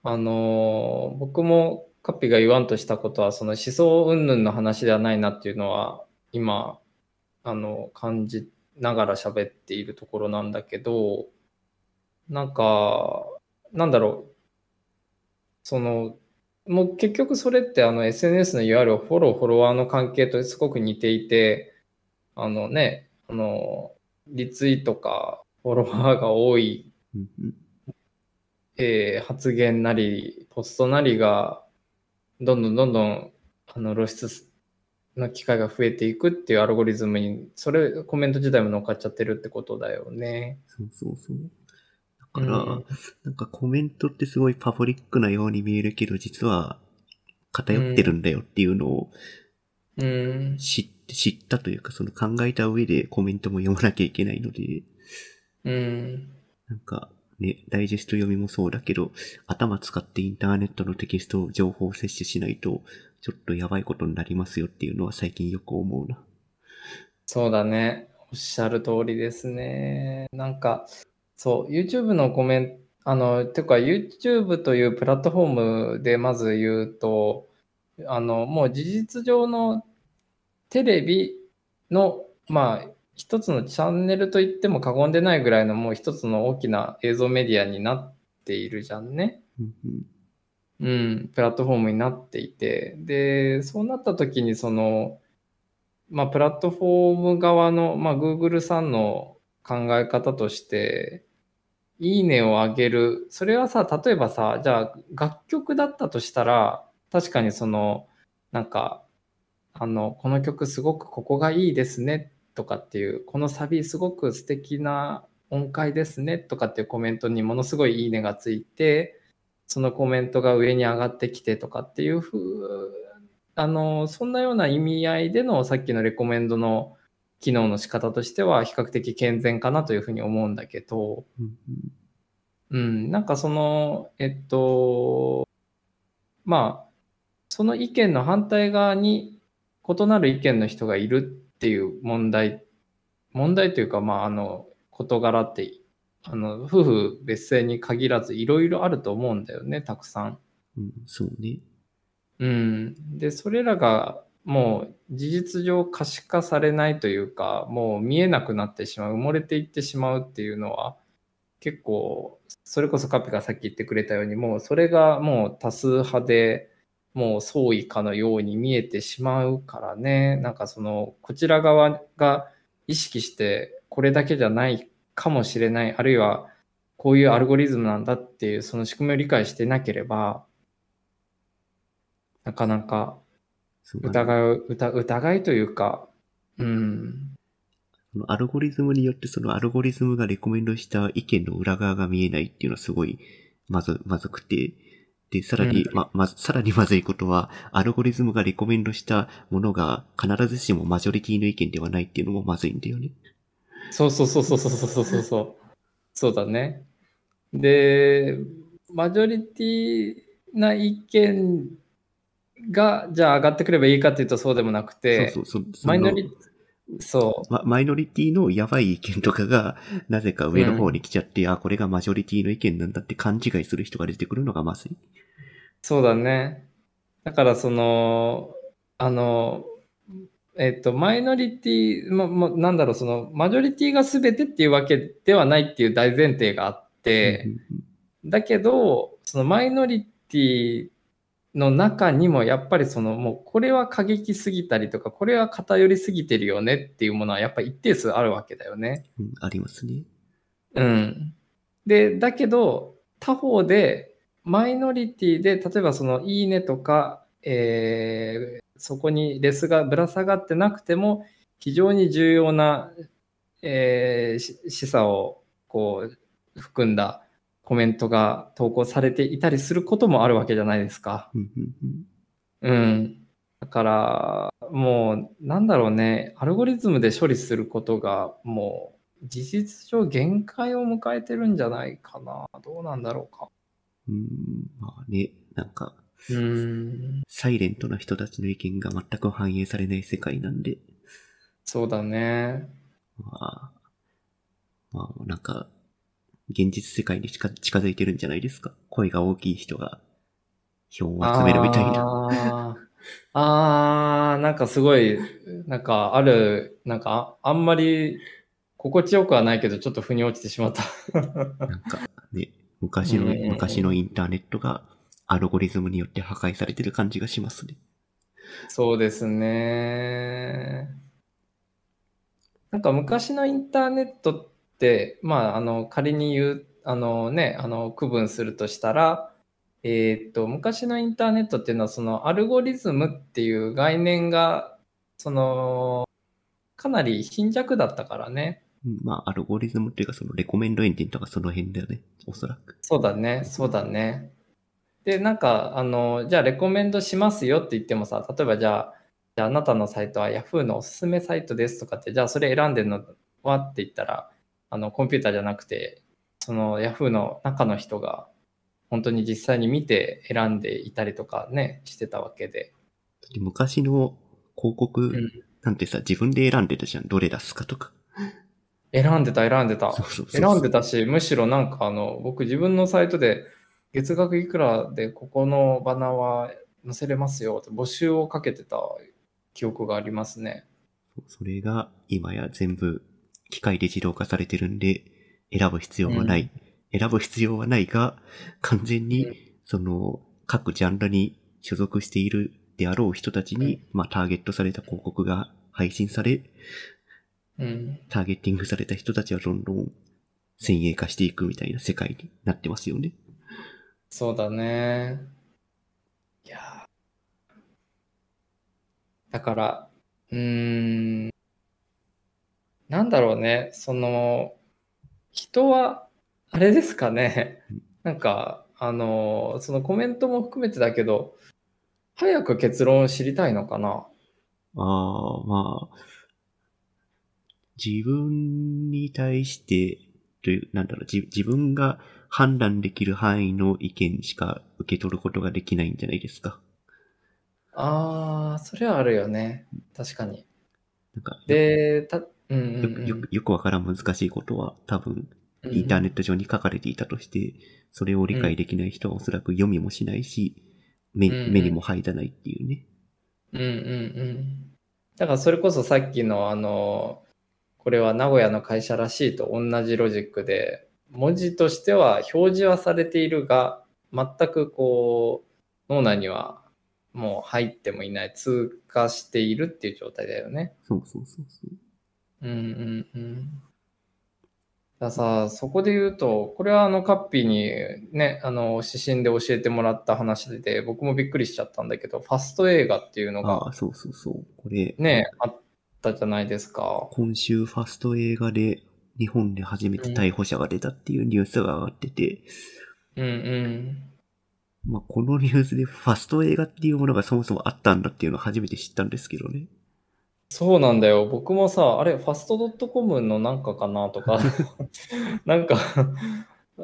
あのー僕もカッピが言わんとしたことは、その思想云々の話ではないなっていうのは、今、あの、感じながら喋っているところなんだけど、なんか、なんだろう。その、もう結局それってあの SNS のいわゆるフォロー、フォロワーの関係とすごく似ていて、あのね、あの、リツイートかフォロワーが多いえー発言なり、ポストなりが、どんどんどんどん、あの、露出す、の機会が増えていくっていうアルゴリズムに、それ、コメント自体も乗っかっちゃってるってことだよね。そうそうそう。だから、うんなんかコメントってすごいパブリックなように見えるけど、実は偏ってるんだよっていうのをうん。知って、知ったというか、その考えた上でコメントも読まなきゃいけないので、うん。なんかね、ダイジェスト読みもそうだけど、頭使ってインターネットのテキスト情報を摂取しないと、ちょっとやばいことになりますよっていうのは最近よく思うな。そうだね。おっしゃる通りですね。なんか、そう、YouTube のコメント、あの、てか YouTube というプラットフォームでまず言うと、あの、もう事実上のテレビの、まあ、一つのチャンネルと言っても過言でないぐらいのもう一つの大きな映像メディアになっているじゃんね。うん、プラットフォームになっていて、で、そうなった時に、その、まあ、プラットフォーム側の、まあ、Google さんの考え方として、いいねを上げる。それはさ、例えばさ、じゃあ、楽曲だったとしたら、確かにその、なんか、あの、この曲すごくここがいいですね、とかっていう、このサビすごく素敵な音階ですね、とかっていうコメントにものすごいいいねがついて、そのコメントが上に上がってきてとかっていうふう、あの、そんなような意味合いでのさっきのレコメンドの機能の仕方としては比較的健全かなというふうに思うんだけど、うんうん、なんかその、えっと、まあ、その意見の反対側に異なる意見の人がいるっていう問題、問題というか、まあ、あの、事柄って、あの、夫婦別姓に限らずいろいろあると思うんだよね、たくさん。うん、そうね。うん。で、それらがもう事実上可視化されないというか、もう見えなくなってしまう、埋もれていってしまうっていうのは、結構、それこそカピがさっき言ってくれたように、もうそれがもう多数派で、もう相違かのように見えてしまうからね、なんかその、こちら側が意識して、これだけじゃないかもしれない、あるいは、こういうアルゴリズムなんだっていう、その仕組みを理解してなければ、なかなか疑う、疑疑いというか、うん、そのアルゴリズムによってそのアルゴリズムがレコメンドした意見の裏側が見えないっていうのはすごいまず、まずくて、で、さらに、うん。ま、ま、さらにまずいことは、アルゴリズムがレコメンドしたものが必ずしもマジョリティの意見ではないっていうのもまずいんだよね。そうそうそうそうそうそうそうそう。そうだね。で、マジョリティな意見が、じゃあ上がってくればいいかっていうとそうでもなくて、そうそうそう。マイノリ、そう。ま、マイノリティのやばい意見とかが、なぜか上の方に来ちゃって、あ、これがマジョリティの意見なんだって勘違いする人が出てくるのがまずい。そうだね。だからその、あの、えっと、マイノリティ、ま、ま、なんだろう、その、マジョリティが全てっていうわけではないっていう大前提があって、だけど、そのマイノリティの中にもやっぱりそのもうこれは過激すぎたりとか、これは偏りすぎてるよねっていうものはやっぱり一定数あるわけだよね。うん、うんありますね。うん。で、だけど、他方で、マイノリティで、例えばそのいいねとか、えーそこにレスがぶら下がってなくても、非常に重要な、えーし示唆をこう含んだコメントが投稿されていたりすることもあるわけじゃないですか。うん。だから、もう、なんだろうね、アルゴリズムで処理することが、もう、事実上限界を迎えてるんじゃないかな。どうなんだろうか。うん、まあね、なんか、うん。サイレントな人たちの意見が全く反映されない世界なんで、そうだね。まあ、まあ、なんか、現実世界に近近づいてるんじゃないですか？声が大きい人が票を集めるみたいな。あーあー、なんかすごい、なんかある、なんかああんまり心地よくはないけど、ちょっと腑に落ちてしまった。なんかね、昔の、うん昔のインターネットがアルゴリズムによって破壊されてる感じがしますね。そうですね。なんか昔のインターネットって、まあ、あの、仮に言う、あのね、あの、区分するとしたら、えーっと、昔のインターネットっていうのは、そのアルゴリズムっていう概念がその、かなり貧弱だったからね。うんまあ、アルゴリズムっていうか、そのレコメンドエンジンとかその辺だよね。おそらく。そうだね、そうだね。で、なんか、あの、じゃあ、レコメンドしますよって言ってもさ、例えばじゃあ、じゃあ、あなたのサイトは Yahoo のおすすめサイトですとかって、じゃあ、それ選んでるのはって言ったら、あの、コンピューターじゃなくて、その Yahoo の中の人が、本当に実際に見て選んでいたりとかね、してたわけで。で昔の広告うんなんてさ、自分で選んでたじゃん。どれ出すかとか。選んでた、選んでたそう。そうそう選んでたし、むしろなんかあの、僕自分のサイトで月額いくらでここのバナーは載せれますよって募集をかけてた記憶がありますね。それが今や全部機械で自動化されてるんで、選ぶ必要はない。選ぶ必要はないが、完全うんに、その、各ジャンルに所属しているであろう人たちに、まあ、ターゲットされた広告が配信され、うん。ターゲッティングされた人たちはどんどん先鋭化していくみたいな世界になってますよね。そうだね。いやー。だから、うーん、なんだろうね、その、人は、あれですかね。うん、なんか、あの、そのコメントも含めてだけど、早く結論を知りたいのかな。ああ、まあ、自分に対して、という、なんだろう、自自分が判断できる範囲の意見しか受け取ることができないんじゃないですか。ああ、それはあるよね。確かに。なんか、で、た、うんうんうんよくよくわからん難しいことは多分、インターネット上に書かれていたとして、それを理解できない人はおそらく読みもしないし、目うんうん目にも入らないっていうね。うんうんうん。だからそれこそさっきのあの、これは名古屋の会社らしいと同じロジックで、文字としては表示はされているが、全くこう、脳内にはもう入ってもいない、通過しているっていう状態だよね。そうそうそうそう。うんうんうん。ださ、そこで言うと、これはあのカッピーにね、あの指針で教えてもらった話で、僕もびっくりしちゃったんだけど、ファスト映画っていうのがああ、そうそうそう。これ、ね、あったじゃないですか。今週ファスト映画で日本で初めて逮捕者が出たっていうニュースが上がってて、うんうん。まあ、このニュースでファスト映画っていうものがそもそもあったんだっていうのを初めて知ったんですけどね。そうなんだよ。僕もさ、あれ、ファストドットコムのなんかかなとか、<laughs> なんか、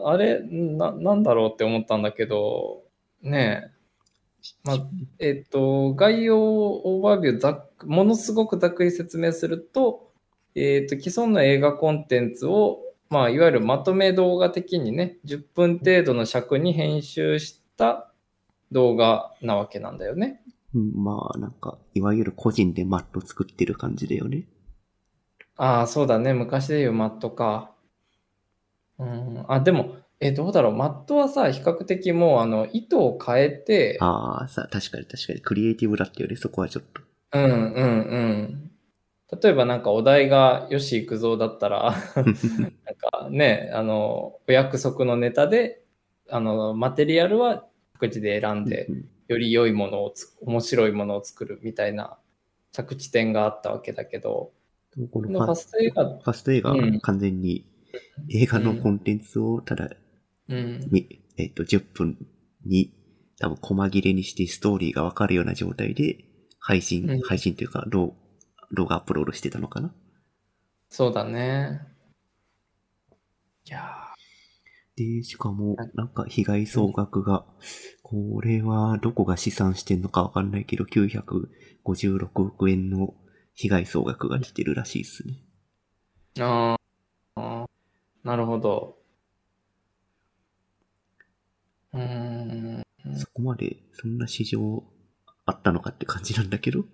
あれな、なんだろうって思ったんだけど、ねえ、まあ、えっと、概要オーバービューざものすごくざっくり説明すると、えっと、既存の映画コンテンツを、まあ、いわゆるまとめ動画的にね、10分程度の尺に編集した動画なわけなんだよね。うん、まあ、なんか、いわゆる個人でマット作ってる感じだよね。ああ、そうだね。昔で言うマットか。うん。あ、でも、え、どうだろう。マットはさ、比較的もう、あの、糸を変えて、ああ、さ、確かに確かに、クリエイティブだったよね、そこはちょっと。うんうんうん。例えばなんかお題が吉幾三だったら、なんかね、あの、お約束のネタで、あの、マテリアルは各自で選んでう、んより良いものをつ、面白いものを作るみたいな着地点があったわけだけど、このファスト映画、ファスト映画はうん。完全に映画のコンテンツをただ、うん、みえっ、と、10分に多分細切れにしてストーリーがわかるような状態で配信、うん。配信というか動動画アップロードしてたのかな？そうだね。いやで、しかもはい、なんか被害総額が、これはどこが試算してんのかわかんないけど、956億円の被害総額が出てるらしいですね。ーあーなるほど。うーん。そこまで、そんな市場あったのかって感じなんだけど。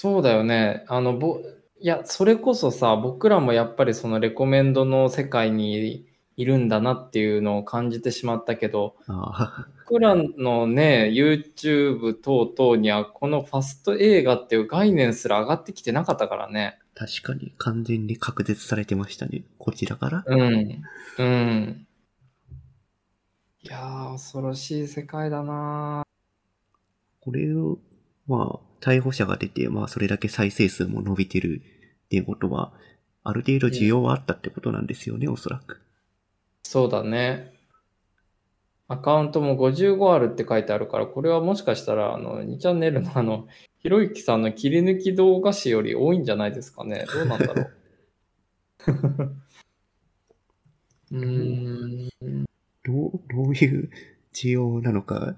そうだよね。あの、ぼ、いや、それこそさ、僕らもやっぱりそのレコメンドの世界にいるんだなっていうのを感じてしまったけど、ああ、僕らのね、YouTube 等々にはこのファスト映画っていう概念すら上がってきてなかったからね。確かに完全に隔絶されてましたね。こちらから。うん。うん。いやー、恐ろしい世界だなこれを、まあ、逮捕者が出て、まあそれだけ再生数も伸びてるっていうことは、ある程度需要はあったってことなんですよね、おそらく。そうだね。アカウントも55あるって書いてあるから、これはもしかしたら、あの、2チャンネルのあの、<laughs> ひろゆきさんの切り抜き動画誌より多いんじゃないですかね。どうなんだろう。<laughs> <laughs> うーん。どう、どういう需要なのか、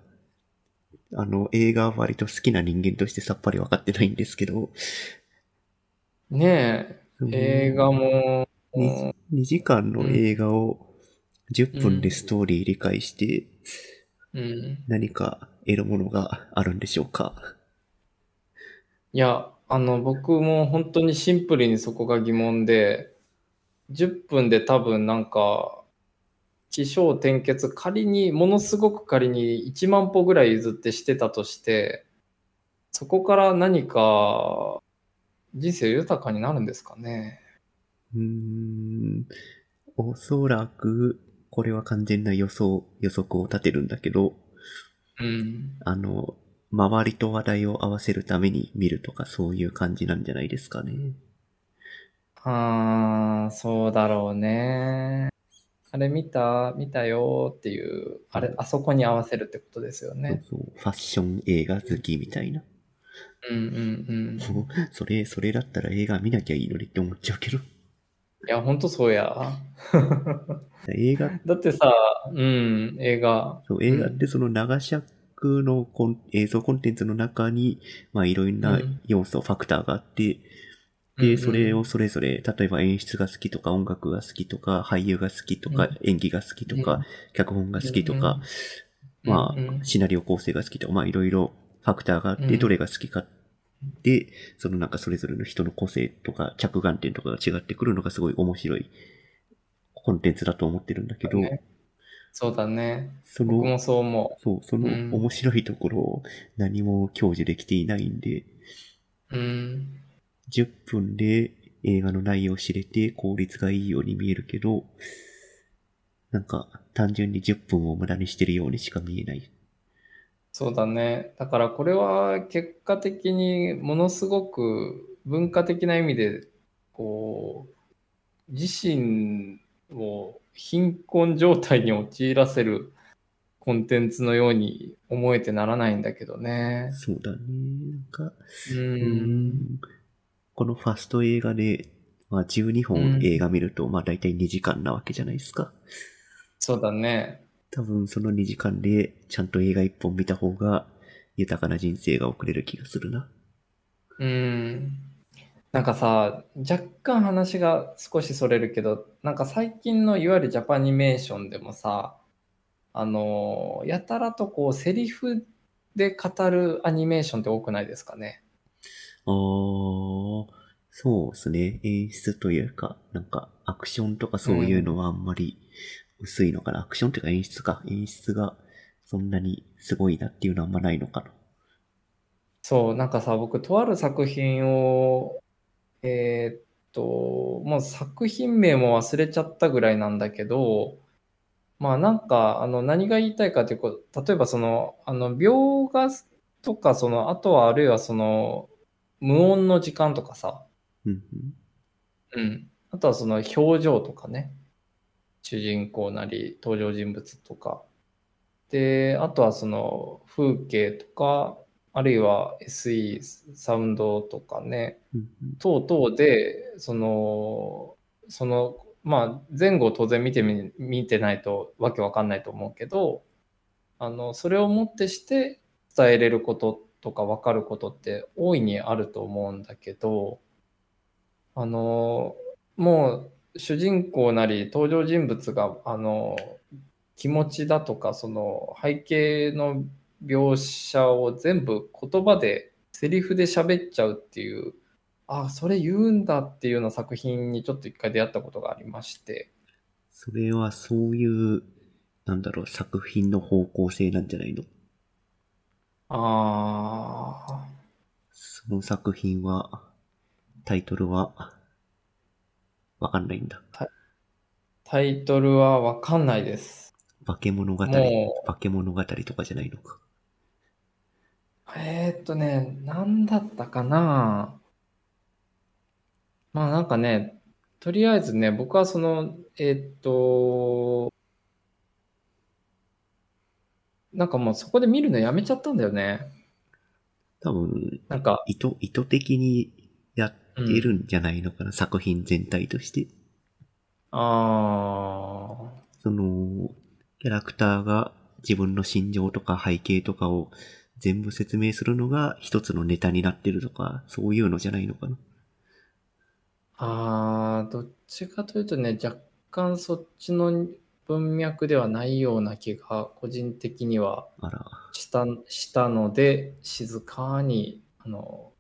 あの、映画は割と好きな人間としてさっぱり分かってないんですけど、ねえ、映画も、2, 2時間の映画を10分でストーリー理解してうん。何か得るものがあるんでしょうか。いや、あの、僕も本当にシンプルにそこが疑問で、10分で多分なんか、起承転結、仮に、ものすごく仮に1万歩ぐらい譲ってしてたとして、そこから何か人生豊かになるんですかね？うーん、おそらく、これは完全な予想、予測を立てるんだけど、うん。あの、周りと話題を合わせるために見るとかそういう感じなんじゃないですかね。あー、そうだろうね。あれ見た？見たよっていう、あれ、あそこに合わせるってことですよね。そうそうファッション映画好きみたいな。うんうんうん。<laughs> それ、それだったら映画見なきゃいいのにって思っちゃうけど。いや、ほんとそうや。<laughs> 映画、だってさ、うん、映画。そう映画ってその長尺のコン映像コンテンツの中に、まあいろんなうん要素、ファクターがあって、で、それをそれぞれ、例えば演出が好きとか、音楽が好きとか、俳優が好きとか、うん。演技が好きとか、脚本が好きとか、うんまあ、シナリオ構成が好きとか、まあいろいろファクターがあって、うん。どれが好きかで、そのなんかそれぞれの人の個性とか着眼点とかが違ってくるのがすごい面白いコンテンツだと思ってるんだけど、ね。そそうだね。その、僕もそう思そう、そのうん。面白いところを何も享受できていないんで、う。うん。10分で映画の内容を知れて効率がいいように見えるけど、なんか単純に10分を無駄にしてるようにしか見えない。そうだね。だからこれは結果的にものすごく文化的な意味で、こう、自身を貧困状態に陥らせるコンテンツのように思えてならないんだけどね。そうだね。なんか、うん。んこのファスト映画で、まあ12う本ん映画見ると、まあ大体2時間なわけじゃないですか。そうだね。多分その2時間でちゃんと映画1本見た方が豊かな人生が送れる気がするな。うん。なんかさ、若干話が少しそれるけど、なんか最近のいわゆるジャパニメーションでもさ、あの、やたらとこう、セリフで語るアニメーションって多くないですかね。あー、そうですね。演出というか、なんかアクションとかそういうのはあんまり薄いのかな。アクションというか演出か。演出がそんなにすごいなっていうのはあんまないのかな。そう、なんかさ、僕、とある作品を、えーっと、もう作品名も忘れちゃったぐらいなんだけど、まあなんか、あの、何が言いたいかというと、例えばその、あの、描画とか、その、あとはあるいはその、無音の時間とかさ、うんうん。あとはその表情とかね。主人公なり登場人物とか。で、あとはその風景とか、あるいは SE、サウンドとかね。うん。うん等々で、その、その、まあ前後当然見てみ、見てないとわけわかんないと思うけど、あの、それをもってして伝えれることとかわかることって大いにあると思うんだけど、あの、もう主人公なり登場人物が、あの、気持ちだとか、その背景の描写を全部言葉で、セリフで喋っちゃうっていう、あ、それ言うんだっていうような作品にちょっと一回出会ったことがありまして、それはそういう、なんだろう、作品の方向性なんじゃないの？ああ、その作品は、タイトルは、わかんないんだ。タイトルはわかんないです。化け物語、も化け物語とかじゃないのか。えーっとね、なんだったかなまあなんかね、とりあえずね、僕はその、えーっと、なんかもうそこで見るのやめちゃったんだよね。多分、なんか、意図、意図的にやってるんじゃないのかな、作品全体として。あその、キャラクターが自分の心情とか背景とかを全部説明するのが一つのネタになってるとか、そういうのじゃないのかな。あ、あーどっちかというとね、若干そっちの文脈ではないような気が個人的にはしたしたので、静かに、あの、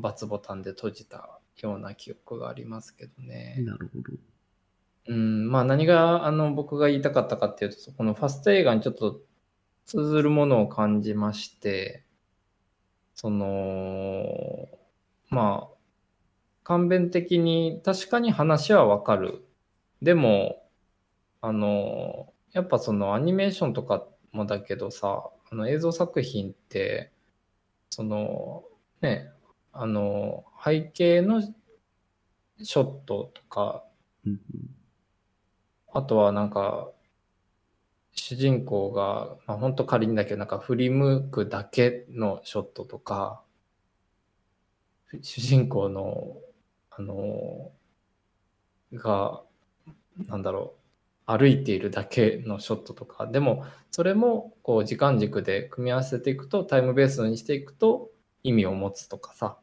×ボタンで閉じたような記憶がありますけどね。なるほど。うん、まあ何があの僕が言いたかったかっていうと、このファスト映画にちょっと通ずるものを感じまして、その、まあ、簡便的に確かに話はわかる。でも、あの、やっぱそのアニメーションとかもだけどさ、あの映像作品って、その、ね、あの、背景のショットとか、あとはなんか、主人公が、まあ、本当仮にだけど、なんか振り向くだけのショットとか、主人公の、あの、が、なんだろう、歩いているだけのショットとか、でも、それも、こう、時間軸で組み合わせていくと、タイムベースにしていくと、意味を持つとかさ、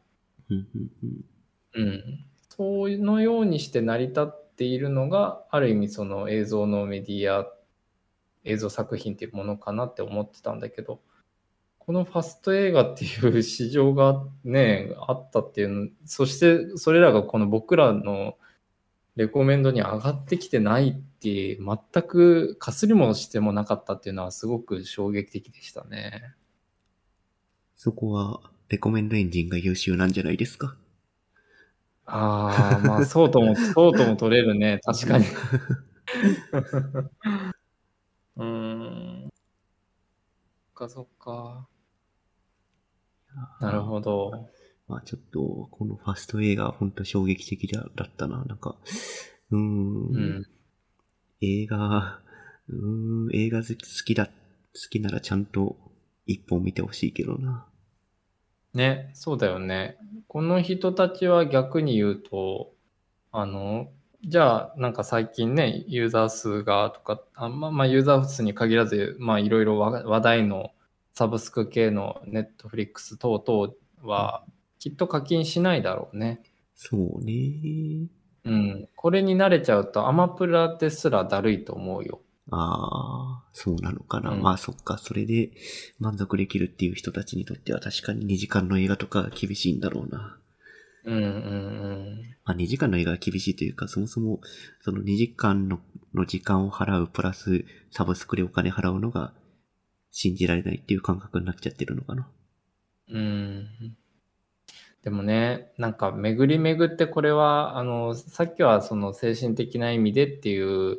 うんそのようにして成り立っているのがある意味その映像のメディア映像作品っていうものかなって思ってたんだけどこのファスト映画っていう市場がねあったっていうのそしてそれらがこの僕らのレコメンドに上がってきてないって全くかすりもしてもなかったっていうのはすごく衝撃的でしたね。そこは、レコメンドエンジンが優秀なんじゃないですか？ああ、まあそうとも、<laughs> そうとも取れるね。確かに。<laughs> うーん。そっかそっか。なるほど。まあちょっと、このファスト映画は本当衝撃的だだったな。なんか、うーん、うん。映画、うーん、映画好き好きだ、好きならちゃんと一本見てほしいけどな。ね、そうだよね。この人たちは逆に言うと、あの、じゃあ、なんか最近ね、ユーザー数がとか、あまあ、まあ、ユーザー数に限らず、まあ、いろいろ話話題のサブスク系のネットフリックス等々は、きっと課金しないだろうね。そうね。うん。これに慣れちゃうと、アマプラですらだるいと思うよ。ああ、そうなのかな。うんまあそっか、それで満足できるっていう人たちにとっては確かに2時間の映画とか厳しいんだろうな。うんうんうん。まあ2時間の映画は厳しいというか、そもそもその2時間のの時間を払うプラスサブスクでお金払うのが信じられないっていう感覚になっちゃってるのかな。うん。でもね、なんか巡り巡ってこれは、あの、さっきはその精神的な意味でっていう、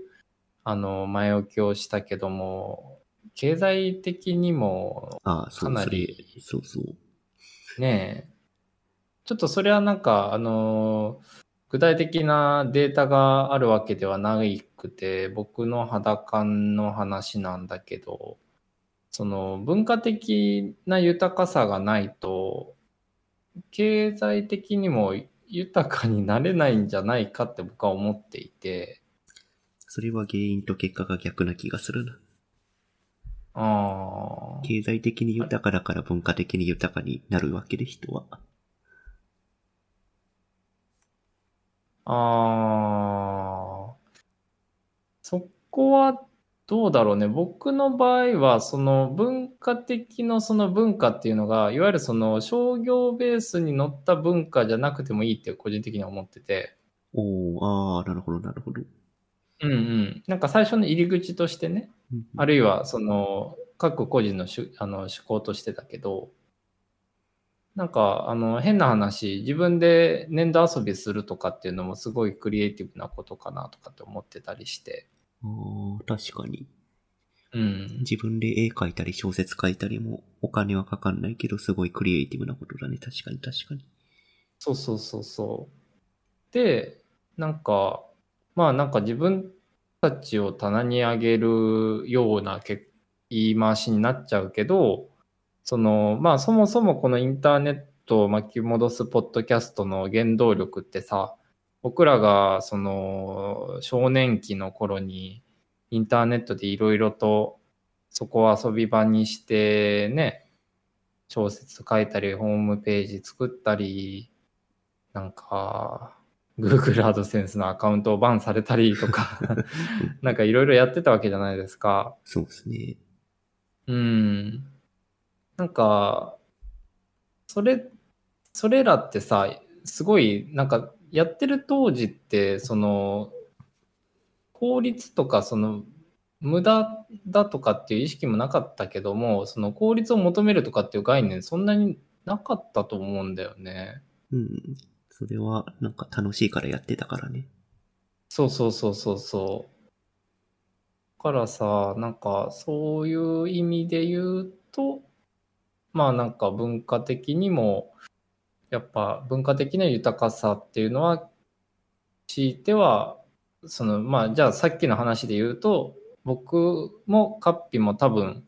あの、前置きをしたけども、経済的にもかなり、そうそう。ねえ、ちょっとそれはなんか、あの、具体的なデータがあるわけではなくて、僕の肌感の話なんだけど、その文化的な豊かさがないと、経済的にも豊かになれないんじゃないかって僕は思っていて、それは原因と結果が逆な気がするな。ああ、経済的に豊かだから文化的に豊かになるわけで人は。ああ、そこはどうだろうね。僕の場合は、その文化的のその文化っていうのが、いわゆるその商業ベースに乗った文化じゃなくてもいいって個人的には思ってて、おー、ああ、なるほど、なるほど。うんうん。なんか最初の入り口としてね、うんあるいはその各個人の主あの趣向としてだけど、なんかあの変な話、自分で粘土遊びするとかっていうのもすごいクリエイティブなことかなとかって思ってたりして。確かに。うん。自分で絵描いたり小説書いたりもお金はかかんないけど、すごいクリエイティブなことだね。確かに確かに。そうそうそうそう。で、なんか、まあなんか自分たちを棚に上げるようなけ言い回しになっちゃうけど、その、まあそもそもこのインターネットを巻き戻すポッドキャストの原動力ってさ、僕らがその少年期の頃にインターネットでいろいろとそこを遊び場にしてね、小説書いたり、ホームページ作ったり、なんか、Google AdSense のアカウントをバンされたりとか、<laughs> なんかいろいろやってたわけじゃないですか。そうですね。うん。なんか、それ、それらってさ、すごい、なんか、やってる当時って、その、効率とか、その、無駄だとかっていう意識もなかったけども、その効率を求めるとかっていう概念、そんなになかったと思うんだよね。うん。それは、なんか楽しいからやってたからね。そうそうそうそうそう。だからさ、なんかそういう意味で言うと、まあなんか文化的にも、やっぱ文化的な豊かさっていうのは、強いては、そのまあじゃあさっきの話で言うと、僕もカッピも多分、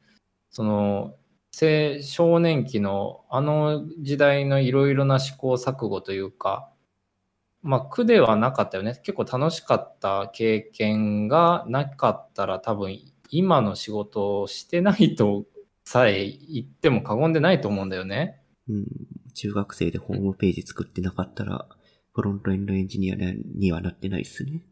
その青少年期のあの時代のいろいろな試行錯誤というか、まあ苦ではなかったよね。結構楽しかった経験がなかったら多分今の仕事をしてないとさえ言っても過言でないと思うんだよね。うん。中学生でホームページ作ってなかったら、フロントエンドエンジニアにはなってないっすね。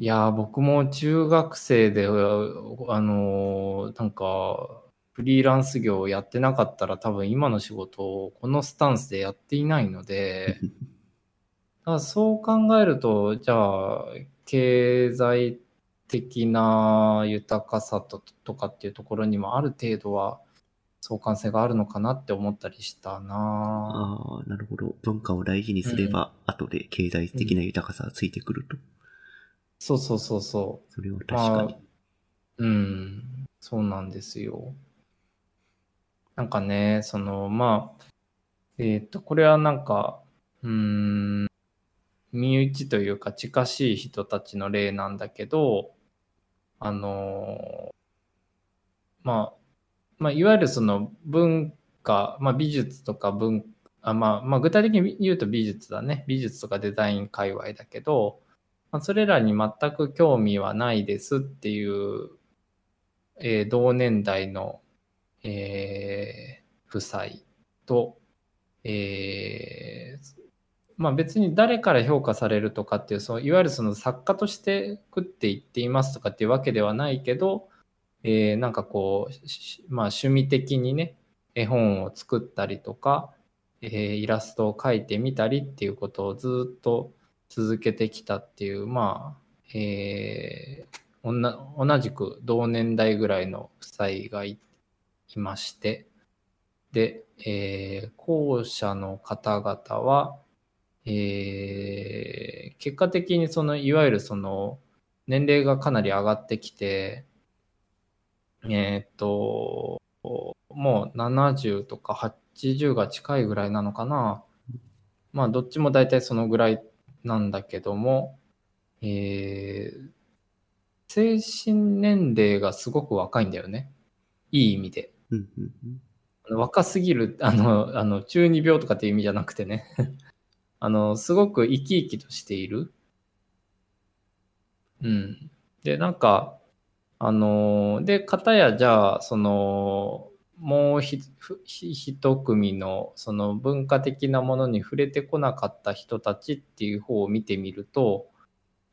いやー、僕も中学生で、あのーなんか、フリーランス業をやってなかったら多分今の仕事をこのスタンスでやっていないので、<laughs> だそう考えると、じゃあ、経済的な豊かさととかっていうところにもある程度は相関性があるのかなって思ったりしたなああ、なるほど。文化を大事にすれば、後で経済的な豊かさがついてくると。そうそうそうそう。それは確かに。うん、そうなんですよ。なんかね、その、まあ、えっと、これはなんか、うーん、身内というか近しい人たちの例なんだけど、あの、まあ、まあ、いわゆるその文化、まあ、美術とか文あ、まあ、まあ、具体的に言うと美術だね。美術とかデザイン界隈だけど、まあ、それらに全く興味はないですっていう、えー同年代の、えー夫妻と、えーまあ別に誰から評価されるとかっていう、そのいわゆるその作家として食っていっていますとかっていうわけではないけど、えーなんかこう、まあ趣味的にね、絵本を作ったりとか、えーイラストを描いてみたりっていうことをずっと続けてきたっていう、まあ、えー同じく同年代ぐらいの夫妻がいいまして、で、えー後者の方々は、えー結果的にその、いわゆるその、年齢がかなり上がってきて、えーっと、もう70とか80が近いぐらいなのかな。まあ、どっちも大体そのぐらいなんだけども、えー精神年齢がすごく若いんだよね。いい意味で。若すぎる、あの、あの中二病とかっていう意味じゃなくてね。<laughs> あの、すごく生き生きとしている。うん。で、なんか、あの、で、片やじゃあ、その、もうひひ一組のその文化的なものに触れてこなかった人たちっていう方を見てみると、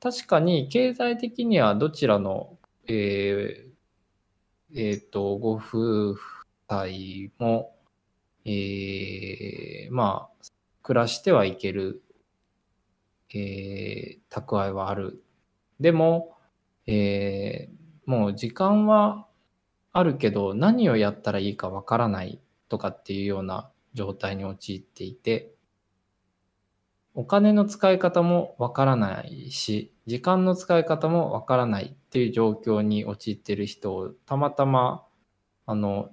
確かに経済的にはどちらの、えーえーと、ご夫婦も、えーまあ、暮らしてはいける、えー蓄えはある。でも、えーもう時間はあるけど、何をやったらいいかわからないとかっていうような状態に陥っていて、お金の使い方もわからないし、時間の使い方もわからないっていう状況に陥ってる人をたまたまあの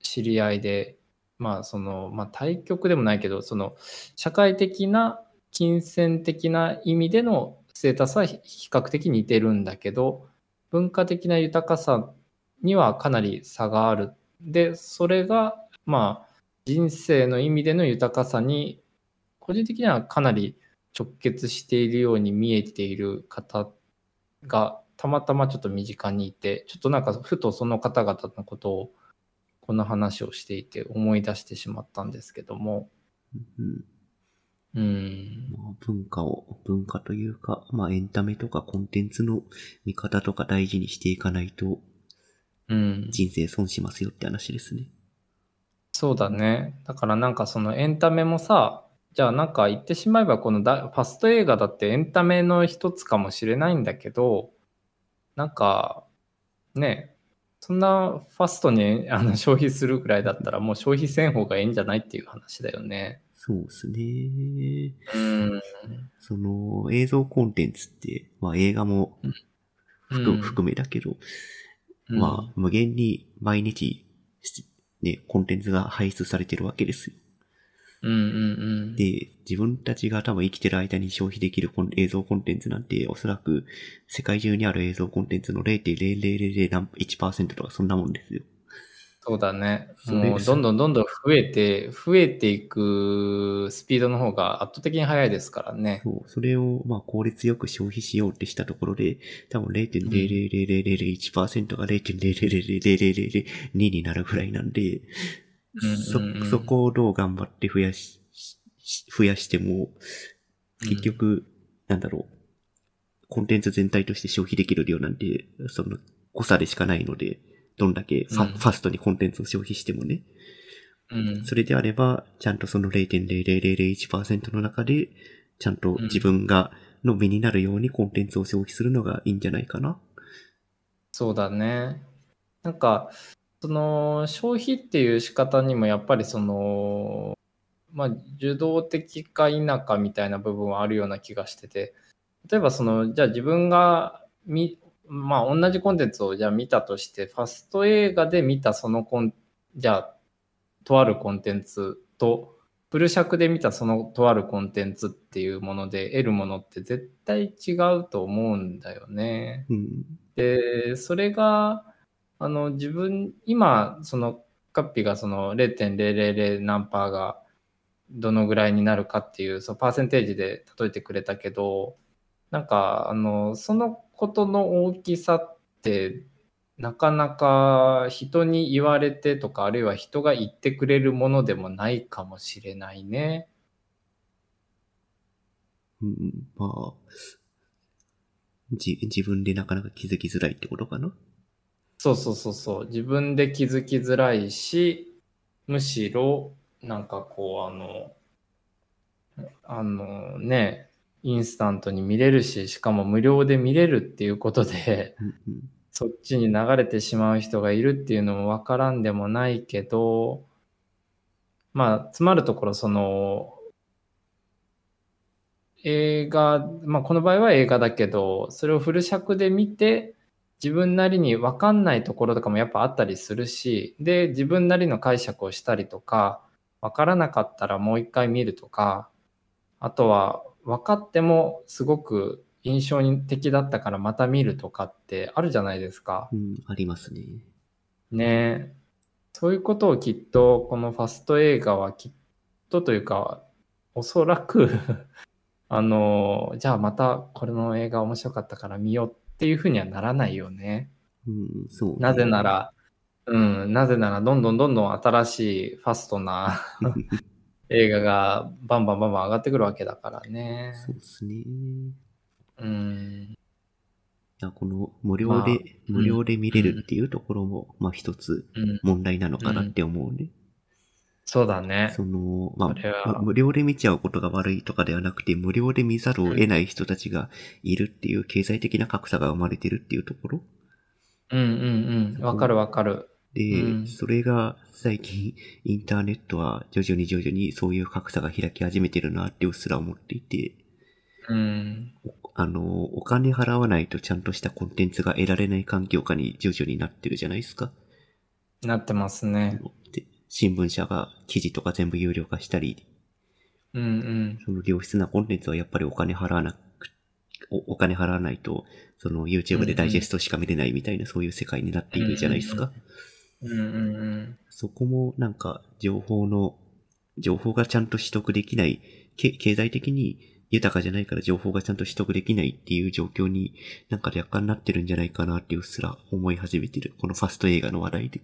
知り合いでまあそのまあ対局でもないけどその社会的な金銭的な意味でのステータスは比較的似てるんだけど文化的な豊かさにはかなり差がある。でそれがまあ人生の意味での豊かさに個人的にはかなり直結しているように見えている方がたまたまちょっと身近にいてちょっとなんかふとその方々のことをこの話をしていて思い出してしまったんですけども。うんうん。まあ、文化を、文化というか、まあエンタメとかコンテンツの見方とか大事にしていかないとうん。人生損しますよって話ですね。そうだね。だからなんかそのエンタメもさ、じゃあなんか言ってしまえばこのだファスト映画だってエンタメの一つかもしれないんだけど、なんかね、そんなファストにあの消費するぐらいだったらもう消費せん方がいいんじゃないっていう話だよね。そうですね。うん。その映像コンテンツって、まあ映画も含,、うん含めだけど、うんまあ無限に毎日、ね、コンテンツが排出されてるわけですよ。うんうんうん。で、自分たちが多分生きてる間に消費できる映像コンテンツなんて、おそらく世界中にある映像コンテンツの0.0001%何1%とかそんなもんですよ。そうだね。もうどんどんどんどん増えて、増えていくスピードの方が圧倒的に速いですからね。そう、それをまあ効率よく消費しようってしたところで、多分0.00001%が0.0000002になるぐらいなんで、そそこをどう頑張って増やし、し増やしても、結局、なんだろう、コンテンツ全体として消費できる量なんて、その誤差でしかないので、どんだけファ,、うん。ファストにコンテンツを消費してもね、うん。それであれば、ちゃんとその0.0001%の中で、ちゃんと自分が、の身になるようにコンテンツを消費するのがいいんじゃないかな。そうだね。なんか、その消費っていう仕方にもやっぱりその、まあ、受動的か否かみたいな部分はあるような気がしてて、例えばその、じゃあ自分がみ、まあ同じコンテンツをじゃあ見たとして、ファスト映画で見たそのコン、じゃあ、とあるコンテンツと、フル尺で見たそのとあるコンテンツっていうもので得るものって絶対違うと思うんだよね。うん。で、それが、あの、自分、今、その、カッピがその0.000何パーがどのぐらいになるかっていう、そのパーセンテージで例えてくれたけど、なんか、あの、そのことの大きさって、なかなか人に言われてとか、あるいは人が言ってくれるものでもないかもしれないね。うん、まあ、じ、自分でなかなか気づきづらいってことかな？そうそうそうそう。自分で気づきづらいし、むしろ、なんかこう、あの、あのね、インスタントに見れるし、しかも無料で見れるっていうことで。そっちに流れてしまう人がいるっていうのもわからんでもないけど、まあ、つまるところ、その、映画、まあ、この場合は映画だけど、それをフル尺で見て、自分なりに分かんないところとかもやっぱあったりするし、で、自分なりの解釈をしたりとか、分からなかったらもう一回見るとか、あとは分かってもすごく印象的だったからまた見るとかってあるじゃないですか。うん、ありますね。ねえ。そういうことをきっとこのファスト映画はきっとというか、おそらく <laughs> あの、じゃあまたこれの映画面白かったから見ようっていうふうにはならないよね。うん、そう、ね。なぜなら、うん、なぜならどんどんどんどん新しいファストな <laughs> 映画がバンバンバンバン上がってくるわけだからね。そうですね。いうん。や、この無料で、まあ無料で見れるっていうところも、まあ一つうん。問題なのかなって思うね。そうだね。その、まあまあ無料で見ちゃうことが悪いとかではなくて、無料で見ざるを得ない人たちがいるっていう経済的な格差が生まれてるっていうところ。うんうんうん。わかるわかる。で、うんそれが最近インターネットは徐々に徐々にそういう格差が開き始めてるなってうっすら思っていて、うん。あの、お金払わないとちゃんとしたコンテンツが得られない環境下に徐々になってるじゃないですか。なってますね。で新聞社が記事とか全部有料化したり、うんうん。その良質なコンテンツはやっぱりお金払わなく、おお金払わないと、その YouTube でダイジェストしか見れないみたいなそういう世界になっているじゃないですか。うんうんうん。そこもなんか情報の、情報がちゃんと取得できない、け経済的に豊かじゃないから情報がちゃんと取得できないっていう状況になんか若干なってるんじゃないかなっていううっすら思い始めてる。このファスト映画の話題で。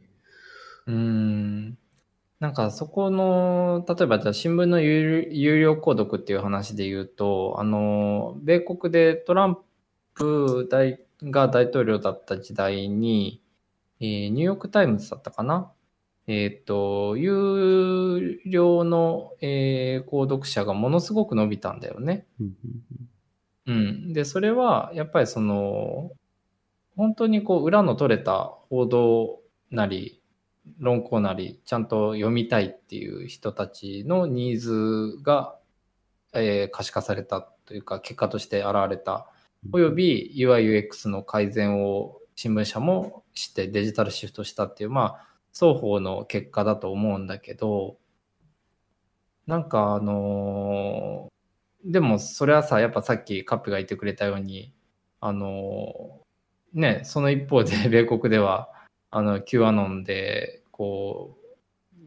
うーん。なんかそこの、例えばじゃあ新聞の有有料購読っていう話で言うと、あの、米国でトランプ大が大統領だった時代に、えーニューヨークタイムズだったかな？えっ、と、有料の、えー購読者がものすごく伸びたんだよね。うん。で、それは、やっぱりその、本当にこう、裏の取れた報道なり、論考なり、ちゃんと読みたいっていう人たちのニーズが、えー可視化されたというか、結果として現れた。および UIUX の改善を新聞社もしてデジタルシフトしたっていう、まあ、双方の結果だと思うんだけど、なんかあのーでもそれはさ、やっぱさっきカップが言ってくれたように、あのーね、その一方で <laughs> 米国では、あの、Q アノンで、こう、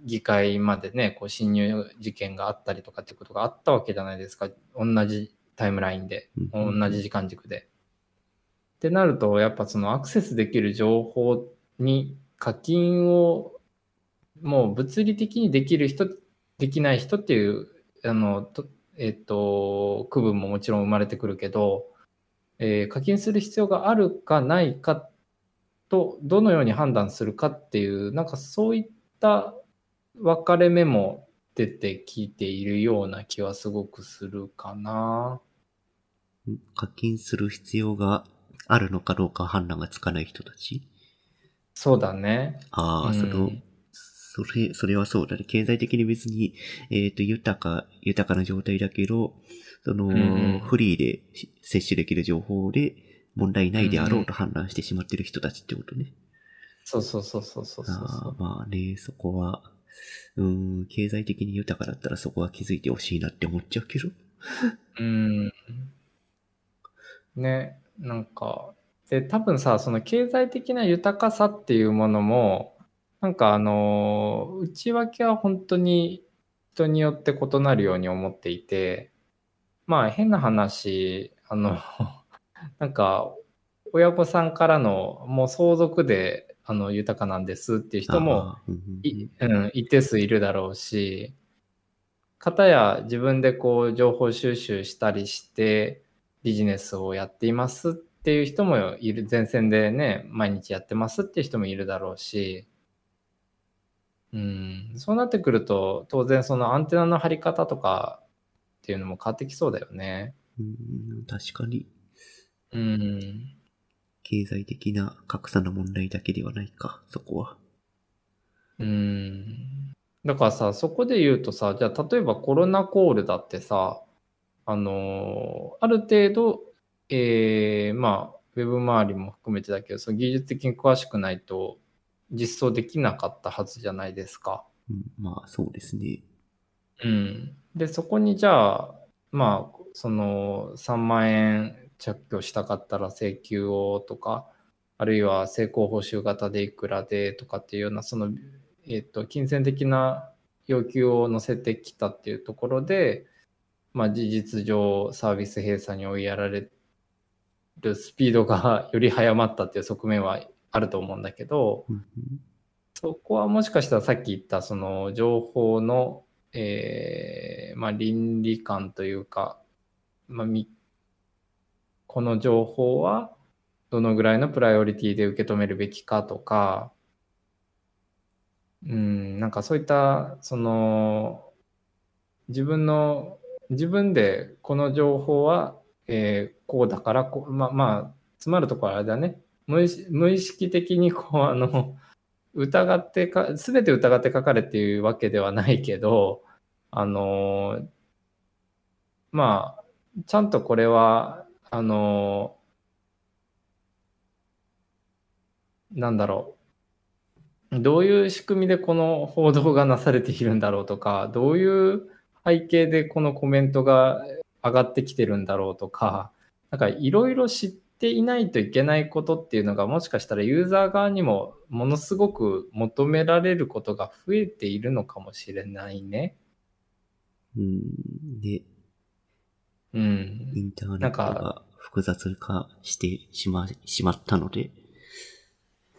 議会までね、こう侵入事件があったりとかってことがあったわけじゃないですか。同じタイムラインで。うん同じ時間軸で。ってなると、やっぱそのアクセスできる情報に課金をもう物理的にできる人、できない人っていう、あの、とえっと、区分ももちろん生まれてくるけど、えー課金する必要があるかないかと、どのように判断するかっていう、なんかそういった分かれ目も出てきているような気はすごくするかな。うん課金する必要があるのかどうか判断がつかない人たちそうだね。ああ、うんその、それ、それはそうだね。経済的に別に、えっ、と、豊か、豊かな状態だけど、その、んフリーでし摂取できる情報で問題ないであろうと判断してしまってる人たちってことね。そうそうそうそうそうそうああまあね、そこは、うーん、経済的に豊かだったらそこは気づいてほしいなって思っちゃうけど。うん。ね、なんか、で、多分さ、その経済的な豊かさっていうものも、なんかあの、内訳は本当に人によって異なるように思っていて、まあ変な話、あの、<laughs> なんか、親御さんからのもう相続であの豊かなんですっていう人も、いうん、一定数いるだろうし、方や自分でこう情報収集したりしてビジネスをやっていますっていう人もいる、前線でね、毎日やってますっていう人もいるだろうし、うん、そうなってくると当然そのアンテナの張り方とかっていうのも変わってきそうだよね。うん、確かに、うん。経済的な格差の問題だけではないか、そこは。うん。だからさ、そこで言うとさ、じゃあ例えばコロナコールだってさ、あのーある程度、えーまあ、ウェブ周りも含めてだけど、その技術的に詳しくないと実装できなかったはずじゃないですか。うん、まあ、そうですね。うん。で、そこにじゃあ、まあ、その3万円着去したかったら請求をとか、あるいは成功報酬型でいくらでとかっていうような、その、えっ、と、金銭的な要求を乗せてきたっていうところで、まあ、事実上サービス閉鎖に追いやられるスピードがより早まったっていう側面はあると思うんだけど、うんそこはもしかしたらさっき言ったその情報の、えーまあ、倫理観というか、まあ、この情報はどのぐらいのプライオリティで受け止めるべきかとか、うん、なんかそういったその自分の自分でこの情報は、えーこうだからこうまあまあ詰まるところはあれだね無意識的にこうあの疑ってか、すべて疑って書かれていうわけではないけど、あの、まあ、ちゃんとこれは、あの、なんだろう。どういう仕組みでこの報道がなされているんだろうとか、どういう背景でこのコメントが上がってきてるんだろうとか、なんかいろいろ知っていないといけないことっていうのがもしかしたらユーザー側にもものすごく求められることが増えているのかもしれないね。うん。で、うん。インターネットが複雑化してしま、しまったので、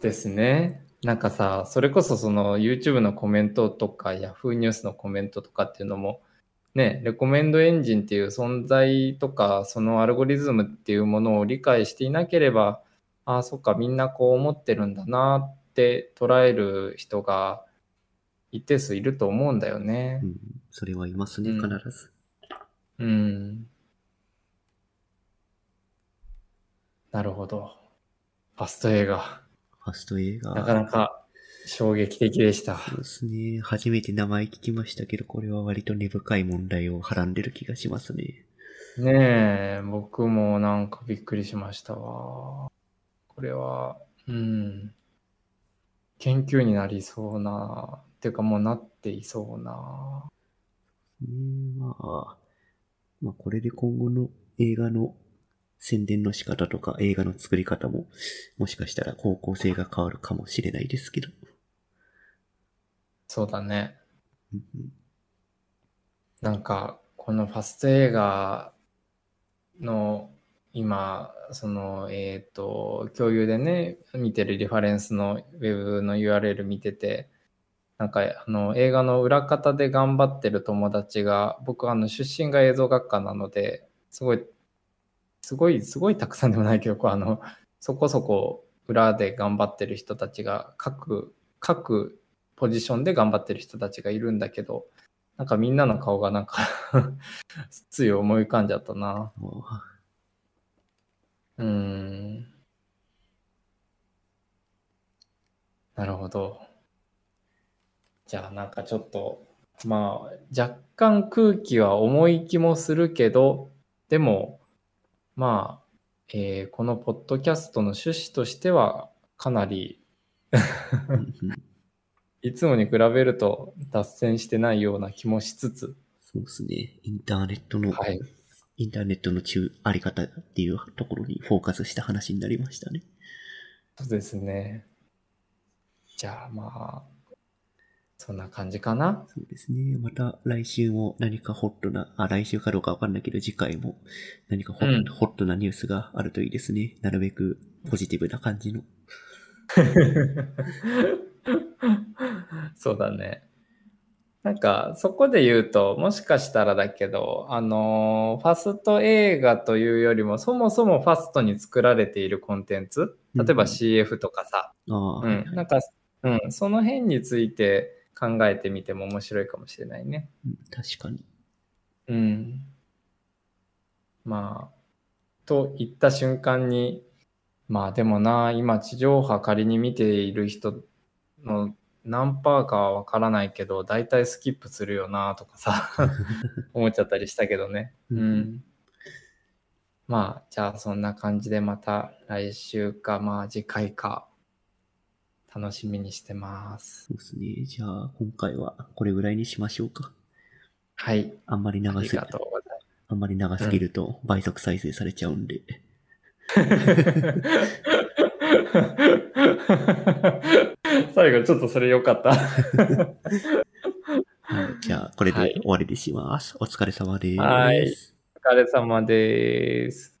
ですね。なんかさ、それこそその YouTube のコメントとか Yahoo ニュースのコメントとかっていうのも、ね、レコメンドエンジンっていう存在とか、そのアルゴリズムっていうものを理解していなければ、ああ、そっか、みんなこう思ってるんだなって捉える人が一定数いると思うんだよねう。ん。それはいますね、うん必ず。うん。なるほど。ファスト映画。ファスト映画。なかなか衝撃的でした。そうですね。初めて名前聞きましたけど、これは割と根深い問題をはらんでる気がしますね。ねえ、僕もなんかびっくりしましたわ。これは、うん、研究になりそうな、っていうかもうなっていそうな。ねまあ、まあこれで今後の映画の宣伝の仕方とか映画の作り方も、もしかしたら方向性が変わるかもしれないですけど。そうだね。なんか、このファスト映画の今、その、えっ、と、共有でね、見てるリファレンスのウェブの URL 見てて、なんか、あの、映画の裏方で頑張ってる友達が、僕、あの、出身が映像学科なので、すごい、すごい、すごいたくさんでもないけど、こうあの、そこそこ裏で頑張ってる人たちが、各、各ポジションで頑張ってる人たちがいるんだけど、なんかみんなの顔がなんか <laughs> つい思い浮かんじゃったな。うん。なるほど。じゃあなんかちょっと、まあ若干空気は重い気もするけど、でも、まあ、えーこのポッドキャストの趣旨としてはかなりいつもに比べると脱線してないような気もしつつ、そうですね。インターネットの、はい。インターネットの中、あり方っていうところにフォーカスした話になりましたね。そうですね。じゃあまあ、そんな感じかな。そうですね。また来週も何かホットな、あ、来週かどうかわかんないけど、次回も何かホッ,、うんホットなニュースがあるといいですね。なるべくポジティブな感じの。<laughs> そうだね。なんか、そこで言うと、もしかしたらだけど、あのーファスト映画というよりも、そもそもファストに作られているコンテンツ、例えばうん CF とかさ、ああ、うん、なんか、うん、その辺について考えてみても面白いかもしれないね。うん確かに。うん。まあ、と言った瞬間に、まあでもな、今地上波仮に見ている人の何パーかはわからないけど、大体スキップするよなとかさ、<laughs> 思っちゃったりしたけどね。ううんん。まあ、じゃあそんな感じでまた来週か、まあ次回か、楽しみにしてます。そうですね。じゃあ、今回はこれぐらいにしましょうか。はい。あんまり長すぎがと。あんまり長すぎると倍速再生されちゃうんで。<laughs> 最後ちょっとそれ良かった。はいじゃあ、これではい終わりにします。お疲れ様です。はいお疲れ様です。